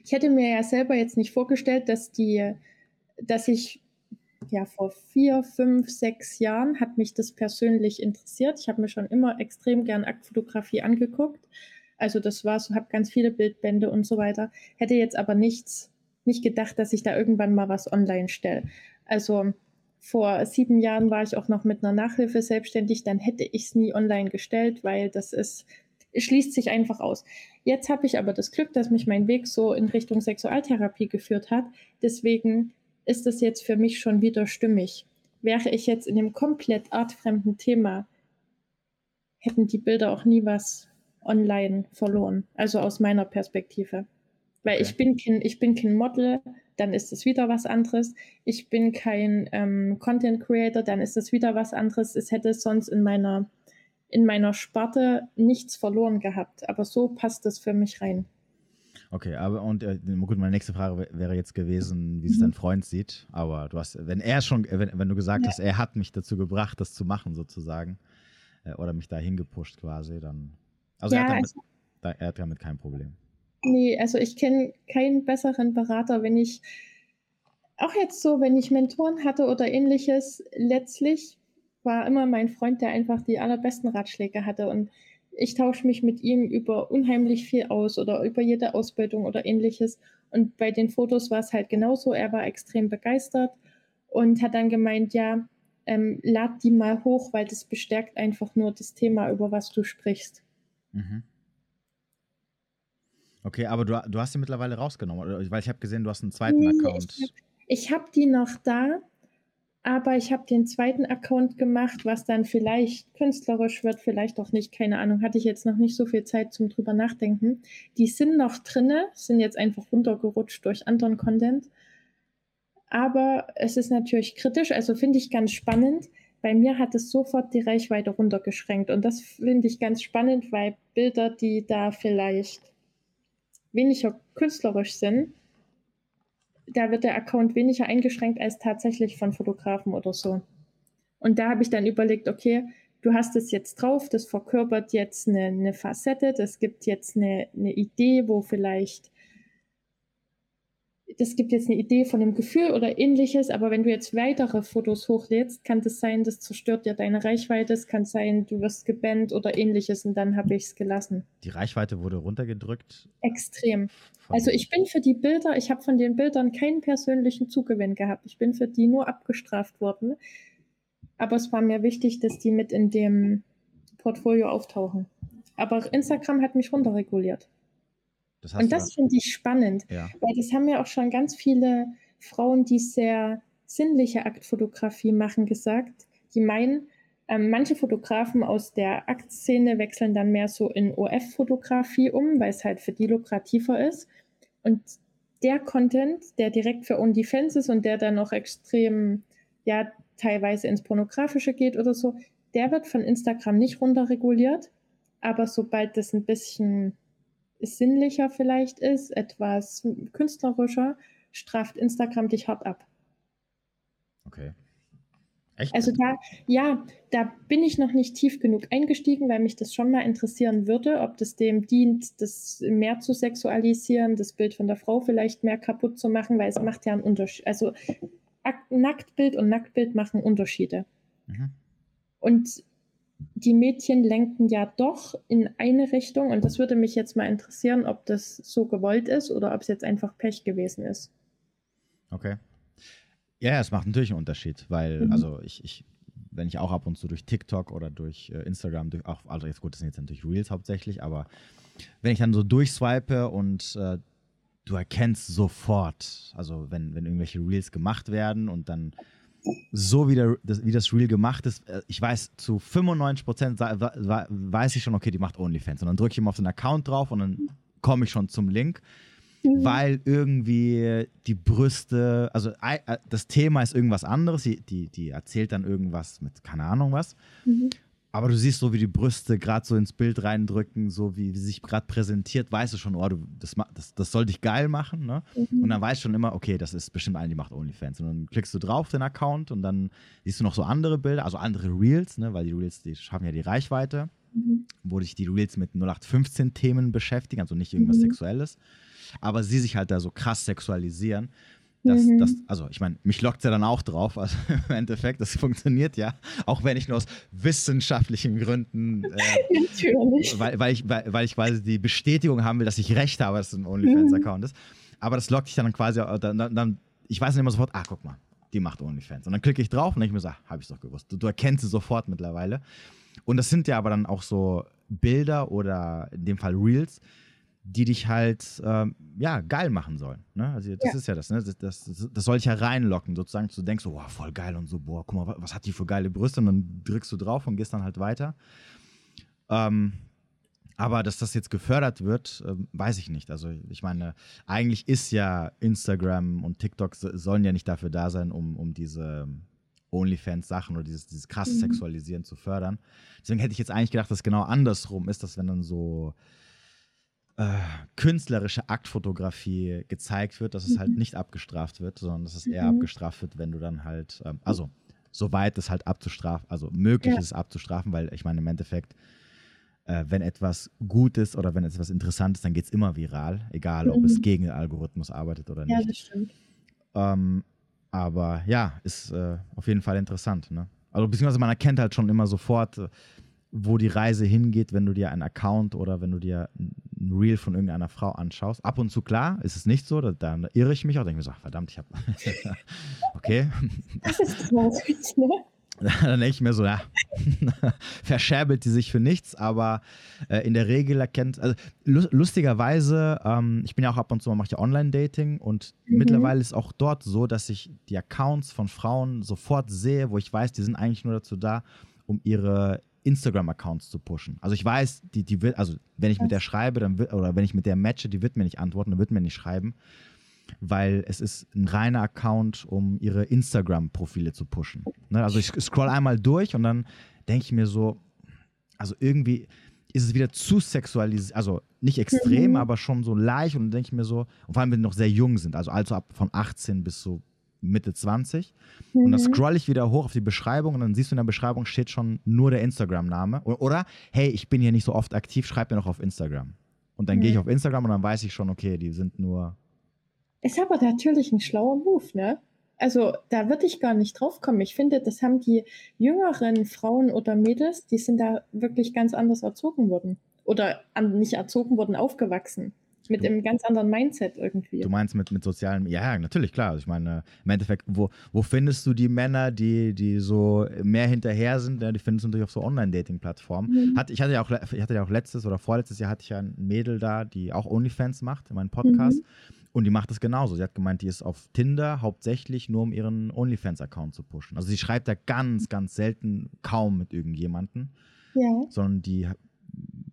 Ich hätte mir ja selber jetzt nicht vorgestellt, dass die, dass ich ja, vor vier, fünf, sechs Jahren hat mich das persönlich interessiert. Ich habe mir schon immer extrem gern Aktfotografie angeguckt. Also das war so, habe ganz viele Bildbände und so weiter. Hätte jetzt aber nichts, nicht gedacht, dass ich da irgendwann mal was online stelle. Also vor sieben Jahren war ich auch noch mit einer Nachhilfe selbstständig, dann hätte ich es nie online gestellt, weil das ist, schließt sich einfach aus. Jetzt habe ich aber das Glück, dass mich mein Weg so in Richtung Sexualtherapie geführt hat. Deswegen ist das jetzt für mich schon wieder stimmig. Wäre ich jetzt in einem komplett artfremden Thema, hätten die Bilder auch nie was online verloren. Also aus meiner Perspektive. Weil okay. ich bin kein, ich bin kein Model, dann ist es wieder was anderes. Ich bin kein ähm, Content Creator, dann ist es wieder was anderes. Es hätte sonst in meiner, in meiner Sparte nichts verloren gehabt. Aber so passt es für mich rein. Okay, aber und äh, gut, meine nächste Frage wäre jetzt gewesen, wie es mhm. dein Freund sieht. Aber du hast, wenn er schon, wenn, wenn du gesagt ja. hast, er hat mich dazu gebracht, das zu machen, sozusagen, äh, oder mich da hingepusht quasi, dann. Also ja, er hat dann, also, da, er hat damit kein Problem. Nee, also ich kenne keinen besseren Berater, wenn ich auch jetzt so, wenn ich Mentoren hatte oder ähnliches, letztlich war immer mein Freund, der einfach die allerbesten Ratschläge hatte und ich tausche mich mit ihm über unheimlich viel aus oder über jede Ausbildung oder ähnliches. Und bei den Fotos war es halt genauso. Er war extrem begeistert und hat dann gemeint, ja, ähm, lad die mal hoch, weil das bestärkt einfach nur das Thema, über was du sprichst. Mhm. Okay, aber du, du hast sie mittlerweile rausgenommen, weil ich habe gesehen, du hast einen zweiten nee, Account. Ich habe hab die noch da, aber ich habe den zweiten Account gemacht, was dann vielleicht künstlerisch wird, vielleicht auch nicht, keine Ahnung, hatte ich jetzt noch nicht so viel Zeit zum drüber nachdenken. Die sind noch drinne, sind jetzt einfach runtergerutscht durch anderen Content. Aber es ist natürlich kritisch, also finde ich ganz spannend. Bei mir hat es sofort die Reichweite runtergeschränkt und das finde ich ganz spannend, weil Bilder, die da vielleicht weniger künstlerisch sind, da wird der Account weniger eingeschränkt als tatsächlich von Fotografen oder so. Und da habe ich dann überlegt, okay, du hast es jetzt drauf, das verkörpert jetzt eine, eine Facette, das gibt jetzt eine, eine Idee, wo vielleicht das gibt jetzt eine Idee von einem Gefühl oder ähnliches, aber wenn du jetzt weitere Fotos hochlädst, kann das sein, das zerstört dir deine Reichweite, es kann sein, du wirst gebannt oder ähnliches und dann habe ich es gelassen. Die Reichweite wurde runtergedrückt? Extrem. Also ich bin für die Bilder, ich habe von den Bildern keinen persönlichen Zugewinn gehabt. Ich bin für die nur abgestraft worden. Aber es war mir wichtig, dass die mit in dem Portfolio auftauchen. Aber Instagram hat mich runterreguliert. Das und das finde ich spannend, ja. weil das haben ja auch schon ganz viele Frauen, die sehr sinnliche Aktfotografie machen, gesagt. Die meinen, ähm, manche Fotografen aus der Aktszene wechseln dann mehr so in OF-Fotografie um, weil es halt für die lukrativer ist. Und der Content, der direkt für OnlyFans ist und der dann noch extrem, ja, teilweise ins Pornografische geht oder so, der wird von Instagram nicht runterreguliert. Aber sobald das ein bisschen sinnlicher vielleicht ist, etwas künstlerischer, straft Instagram dich hart ab. Okay. Echt? Also da, ja, da bin ich noch nicht tief genug eingestiegen, weil mich das schon mal interessieren würde, ob das dem dient, das mehr zu sexualisieren, das Bild von der Frau vielleicht mehr kaputt zu machen, weil es macht ja einen Unterschied. Also Nacktbild und Nacktbild machen Unterschiede. Mhm. Und die Mädchen lenken ja doch in eine Richtung und das würde mich jetzt mal interessieren, ob das so gewollt ist oder ob es jetzt einfach Pech gewesen ist. Okay. Ja, es macht natürlich einen Unterschied, weil, mhm. also ich, ich, wenn ich auch ab und zu durch TikTok oder durch äh, Instagram, durch, auch, also jetzt gut, das sind jetzt natürlich Reels hauptsächlich, aber wenn ich dann so durchswipe und äh, du erkennst sofort, also wenn, wenn irgendwelche Reels gemacht werden und dann so wie, der, das, wie das Reel gemacht ist, äh, ich weiß zu 95 Prozent weiß ich schon, okay, die macht OnlyFans. Und dann drücke ich immer auf den Account drauf und dann komme ich schon zum Link, mhm. weil irgendwie die Brüste, also äh, das Thema ist irgendwas anderes, die, die, die erzählt dann irgendwas mit keine Ahnung was. Mhm. Aber du siehst so, wie die Brüste gerade so ins Bild reindrücken, so wie, wie sie sich gerade präsentiert, weißt du schon, oh, du, das, das, das soll dich geil machen. Ne? Mhm. Und dann weißt du schon immer, okay, das ist bestimmt eine, die macht OnlyFans. Und dann klickst du drauf, den Account, und dann siehst du noch so andere Bilder, also andere Reels, ne? weil die Reels, die schaffen ja die Reichweite, mhm. wo sich die Reels mit 0815-Themen beschäftigen, also nicht irgendwas mhm. Sexuelles. Aber sie sich halt da so krass sexualisieren. Das, mhm. das, also ich meine, mich lockt es ja dann auch drauf. Also im Endeffekt, das funktioniert ja. Auch wenn ich nur aus wissenschaftlichen Gründen, äh, Natürlich. Weil, weil, ich, weil, weil, ich quasi die Bestätigung haben will, dass ich recht habe, dass es ein OnlyFans-Account mhm. ist. Aber das lockt dich dann quasi, äh, dann, dann, ich weiß nicht immer sofort, ah, guck mal, die macht OnlyFans. Und dann klicke ich drauf und ich mir so, ah, habe ich doch gewusst. Du, du erkennst sie sofort mittlerweile. Und das sind ja aber dann auch so Bilder oder in dem Fall Reels, die dich halt ähm, ja geil machen sollen. Ne? Also das ja. ist ja das, ne? das, das, das, soll dich ja reinlocken, sozusagen. Du denkst so, wow, voll geil und so, boah, guck mal, was hat die für geile Brüste? Und dann drückst du drauf und gehst dann halt weiter. Ähm, aber dass das jetzt gefördert wird, äh, weiß ich nicht. Also ich meine, eigentlich ist ja Instagram und TikTok sollen ja nicht dafür da sein, um, um diese OnlyFans-Sachen oder dieses, dieses krasse mhm. Sexualisieren zu fördern. Deswegen hätte ich jetzt eigentlich gedacht, dass genau andersrum ist, dass wenn dann so äh, künstlerische Aktfotografie gezeigt wird, dass es halt mhm. nicht abgestraft wird, sondern dass es eher mhm. abgestraft wird, wenn du dann halt, ähm, also soweit es halt abzustrafen, also möglich ja. ist abzustrafen, weil ich meine im Endeffekt äh, wenn etwas gut ist oder wenn etwas interessant ist, dann geht es immer viral, egal ob mhm. es gegen den Algorithmus arbeitet oder nicht. Ja, das stimmt. Ähm, aber ja, ist äh, auf jeden Fall interessant. Ne? Also beziehungsweise man erkennt halt schon immer sofort, äh, wo die Reise hingeht, wenn du dir einen Account oder wenn du dir ein Reel von irgendeiner Frau anschaust. Ab und zu, klar, ist es nicht so, da, da irre ich mich auch, denke mir so, ach, verdammt, ich habe. okay. Das ist traurig, ne? Dann denke ich mir so, ja, verscherbelt die sich für nichts, aber äh, in der Regel erkennt, also lustigerweise, ähm, ich bin ja auch ab und zu, mache ja Online-Dating und mhm. mittlerweile ist auch dort so, dass ich die Accounts von Frauen sofort sehe, wo ich weiß, die sind eigentlich nur dazu da, um ihre Instagram-Accounts zu pushen. Also ich weiß, die, die wird, also wenn ich mit der schreibe, dann wird, oder wenn ich mit der matche, die wird mir nicht antworten, dann wird mir nicht schreiben, weil es ist ein reiner Account, um ihre Instagram-Profile zu pushen. Ne? Also ich scroll einmal durch und dann denke ich mir so, also irgendwie ist es wieder zu sexualisiert, also nicht extrem, mhm. aber schon so leicht und dann denke ich mir so, und vor allem wenn die noch sehr jung sind, also also ab von 18 bis so Mitte 20. Mhm. Und dann mhm. scroll ich wieder hoch auf die Beschreibung und dann siehst du in der Beschreibung steht schon nur der Instagram-Name. Oder, hey, ich bin hier nicht so oft aktiv, schreib mir noch auf Instagram. Und dann mhm. gehe ich auf Instagram und dann weiß ich schon, okay, die sind nur. Ist aber natürlich ein schlauer Move, ne? Also da würde ich gar nicht drauf kommen. Ich finde, das haben die jüngeren Frauen oder Mädels, die sind da wirklich ganz anders erzogen worden. Oder nicht erzogen worden, aufgewachsen. Mit einem ganz anderen Mindset irgendwie. Du meinst mit, mit sozialen, ja, natürlich, klar. Also ich meine, im Endeffekt, wo, wo findest du die Männer, die, die so mehr hinterher sind? Ja, die findest du natürlich auf so Online-Dating-Plattformen. Mhm. Hat, ich, hatte ja auch, ich hatte ja auch letztes oder vorletztes Jahr hatte ich ja ein Mädel da, die auch OnlyFans macht, in meinem Podcast. Mhm. Und die macht das genauso. Sie hat gemeint, die ist auf Tinder hauptsächlich nur, um ihren OnlyFans-Account zu pushen. Also sie schreibt da ganz, ganz selten kaum mit irgendjemandem. Ja. Sondern die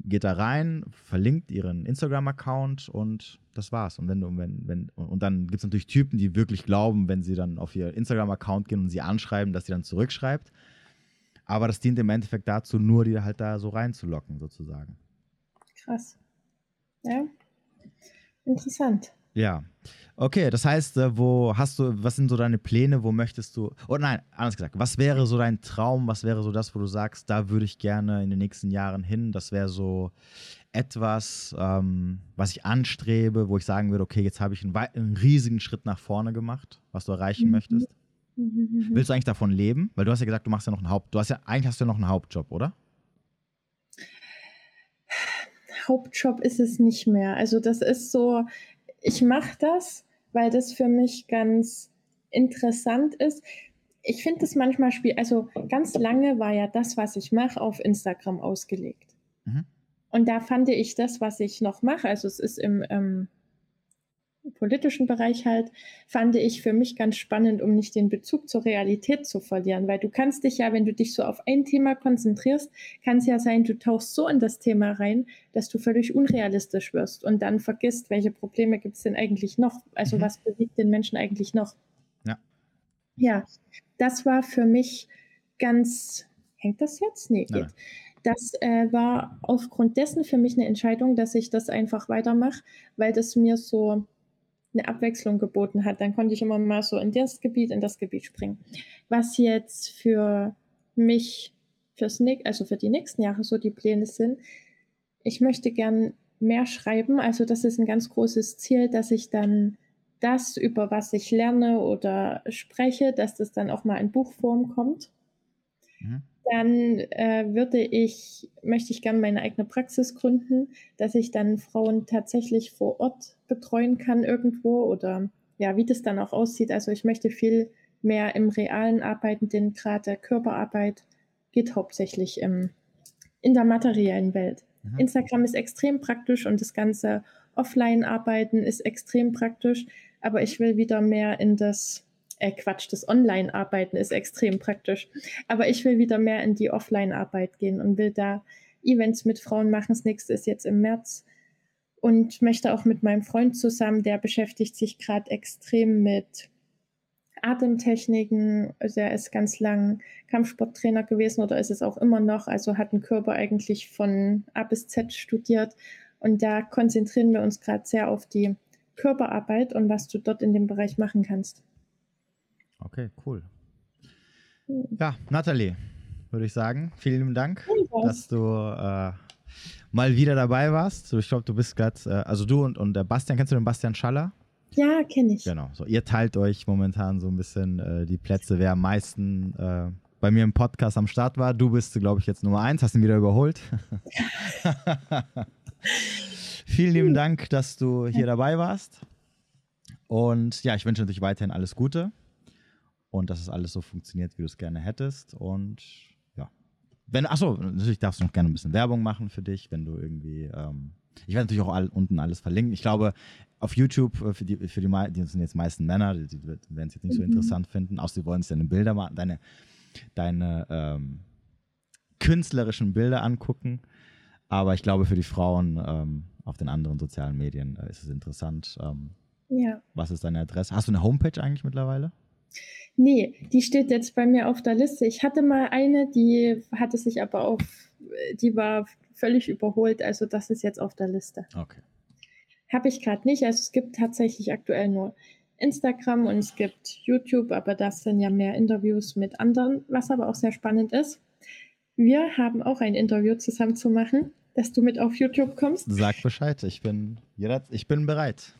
geht da rein, verlinkt ihren Instagram-Account und das war's. Und wenn du, wenn, wenn, und dann gibt es natürlich Typen, die wirklich glauben, wenn sie dann auf ihr Instagram-Account gehen und sie anschreiben, dass sie dann zurückschreibt. Aber das dient im Endeffekt dazu, nur die halt da so reinzulocken, sozusagen. Krass. Ja. Interessant. Ja. Okay, das heißt, äh, wo hast du, was sind so deine Pläne, wo möchtest du, oder nein, anders gesagt, was wäre so dein Traum, was wäre so das, wo du sagst, da würde ich gerne in den nächsten Jahren hin, das wäre so etwas, ähm, was ich anstrebe, wo ich sagen würde, okay, jetzt habe ich einen, einen, riesigen Schritt nach vorne gemacht, was du erreichen mhm. möchtest. Mhm. Willst du eigentlich davon leben? Weil du hast ja gesagt, du machst ja noch einen Haupt, du hast ja, eigentlich hast du ja noch einen Hauptjob, oder? Hauptjob ist es nicht mehr. Also das ist so, ich mache das, weil das für mich ganz interessant ist. Ich finde das manchmal spiel, also ganz lange war ja das, was ich mache, auf Instagram ausgelegt. Mhm. Und da fand ich das, was ich noch mache, also es ist im ähm, politischen Bereich halt, fand ich für mich ganz spannend, um nicht den Bezug zur Realität zu verlieren, weil du kannst dich ja, wenn du dich so auf ein Thema konzentrierst, kann es ja sein, du tauchst so in das Thema rein, dass du völlig unrealistisch wirst und dann vergisst, welche Probleme gibt es denn eigentlich noch, also mhm. was bewegt den Menschen eigentlich noch. Ja. Ja, das war für mich ganz, hängt das jetzt? Nee, geht. Das äh, war aufgrund dessen für mich eine Entscheidung, dass ich das einfach weitermache, weil das mir so eine Abwechslung geboten hat. Dann konnte ich immer mal so in das Gebiet, in das Gebiet springen. Was jetzt für mich, fürs also für die nächsten Jahre so die Pläne sind, ich möchte gern mehr schreiben. Also das ist ein ganz großes Ziel, dass ich dann das, über was ich lerne oder spreche, dass das dann auch mal in Buchform kommt. Mhm dann äh, würde ich, möchte ich gerne meine eigene Praxis gründen, dass ich dann Frauen tatsächlich vor Ort betreuen kann irgendwo oder ja, wie das dann auch aussieht. Also ich möchte viel mehr im realen arbeiten, denn gerade der Körperarbeit geht hauptsächlich im, in der materiellen Welt. Mhm. Instagram ist extrem praktisch und das ganze Offline-Arbeiten ist extrem praktisch, aber ich will wieder mehr in das äh, Quatsch, das Online-Arbeiten ist extrem praktisch. Aber ich will wieder mehr in die Offline-Arbeit gehen und will da Events mit Frauen machen. Das nächste ist jetzt im März und möchte auch mit meinem Freund zusammen, der beschäftigt sich gerade extrem mit Atemtechniken. Also er ist ganz lang Kampfsporttrainer gewesen oder ist es auch immer noch. Also hat einen Körper eigentlich von A bis Z studiert. Und da konzentrieren wir uns gerade sehr auf die Körperarbeit und was du dort in dem Bereich machen kannst. Okay, cool. Ja, Nathalie, würde ich sagen, vielen Dank, dass du äh, mal wieder dabei warst. Ich glaube, du bist gerade, äh, also du und, und der Bastian, kennst du den Bastian Schaller? Ja, kenne ich. Genau. So, ihr teilt euch momentan so ein bisschen äh, die Plätze, wer am meisten äh, bei mir im Podcast am Start war. Du bist, glaube ich, jetzt Nummer eins, hast ihn wieder überholt. Vielen lieben Dank, dass du hier dabei warst. Und ja, ich wünsche natürlich weiterhin alles Gute und dass es alles so funktioniert, wie du es gerne hättest. Und ja, wenn, achso, natürlich darfst du noch gerne ein bisschen Werbung machen für dich, wenn du irgendwie, ähm, ich werde natürlich auch all, unten alles verlinken. Ich glaube, auf YouTube, äh, für die, für die, die sind jetzt meisten Männer, die, die werden es jetzt nicht so mhm. interessant finden, außer sie wollen sich deine Bilder machen, deine, deine ähm, künstlerischen Bilder angucken. Aber ich glaube, für die Frauen ähm, auf den anderen sozialen Medien äh, ist es interessant. Ähm, ja. Was ist deine Adresse? Hast du eine Homepage eigentlich mittlerweile? Nee, die steht jetzt bei mir auf der Liste. Ich hatte mal eine, die hatte sich aber auf, die war völlig überholt, also das ist jetzt auf der Liste. Okay. Habe ich gerade nicht. Also es gibt tatsächlich aktuell nur Instagram und es gibt YouTube, aber das sind ja mehr Interviews mit anderen, was aber auch sehr spannend ist. Wir haben auch ein Interview zusammen zu machen, dass du mit auf YouTube kommst. Sag Bescheid, ich bin, ich bin bereit.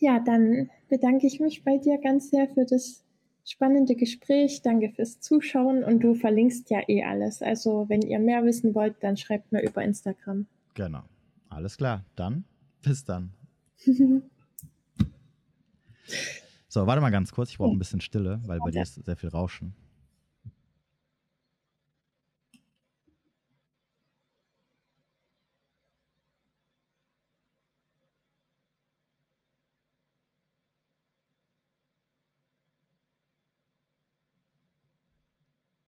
Ja, dann bedanke ich mich bei dir ganz sehr für das spannende Gespräch. Danke fürs Zuschauen und du verlinkst ja eh alles. Also wenn ihr mehr wissen wollt, dann schreibt mir über Instagram. Genau. Alles klar. Dann bis dann. so, warte mal ganz kurz. Ich brauche ein bisschen Stille, weil bei dir ist sehr viel Rauschen.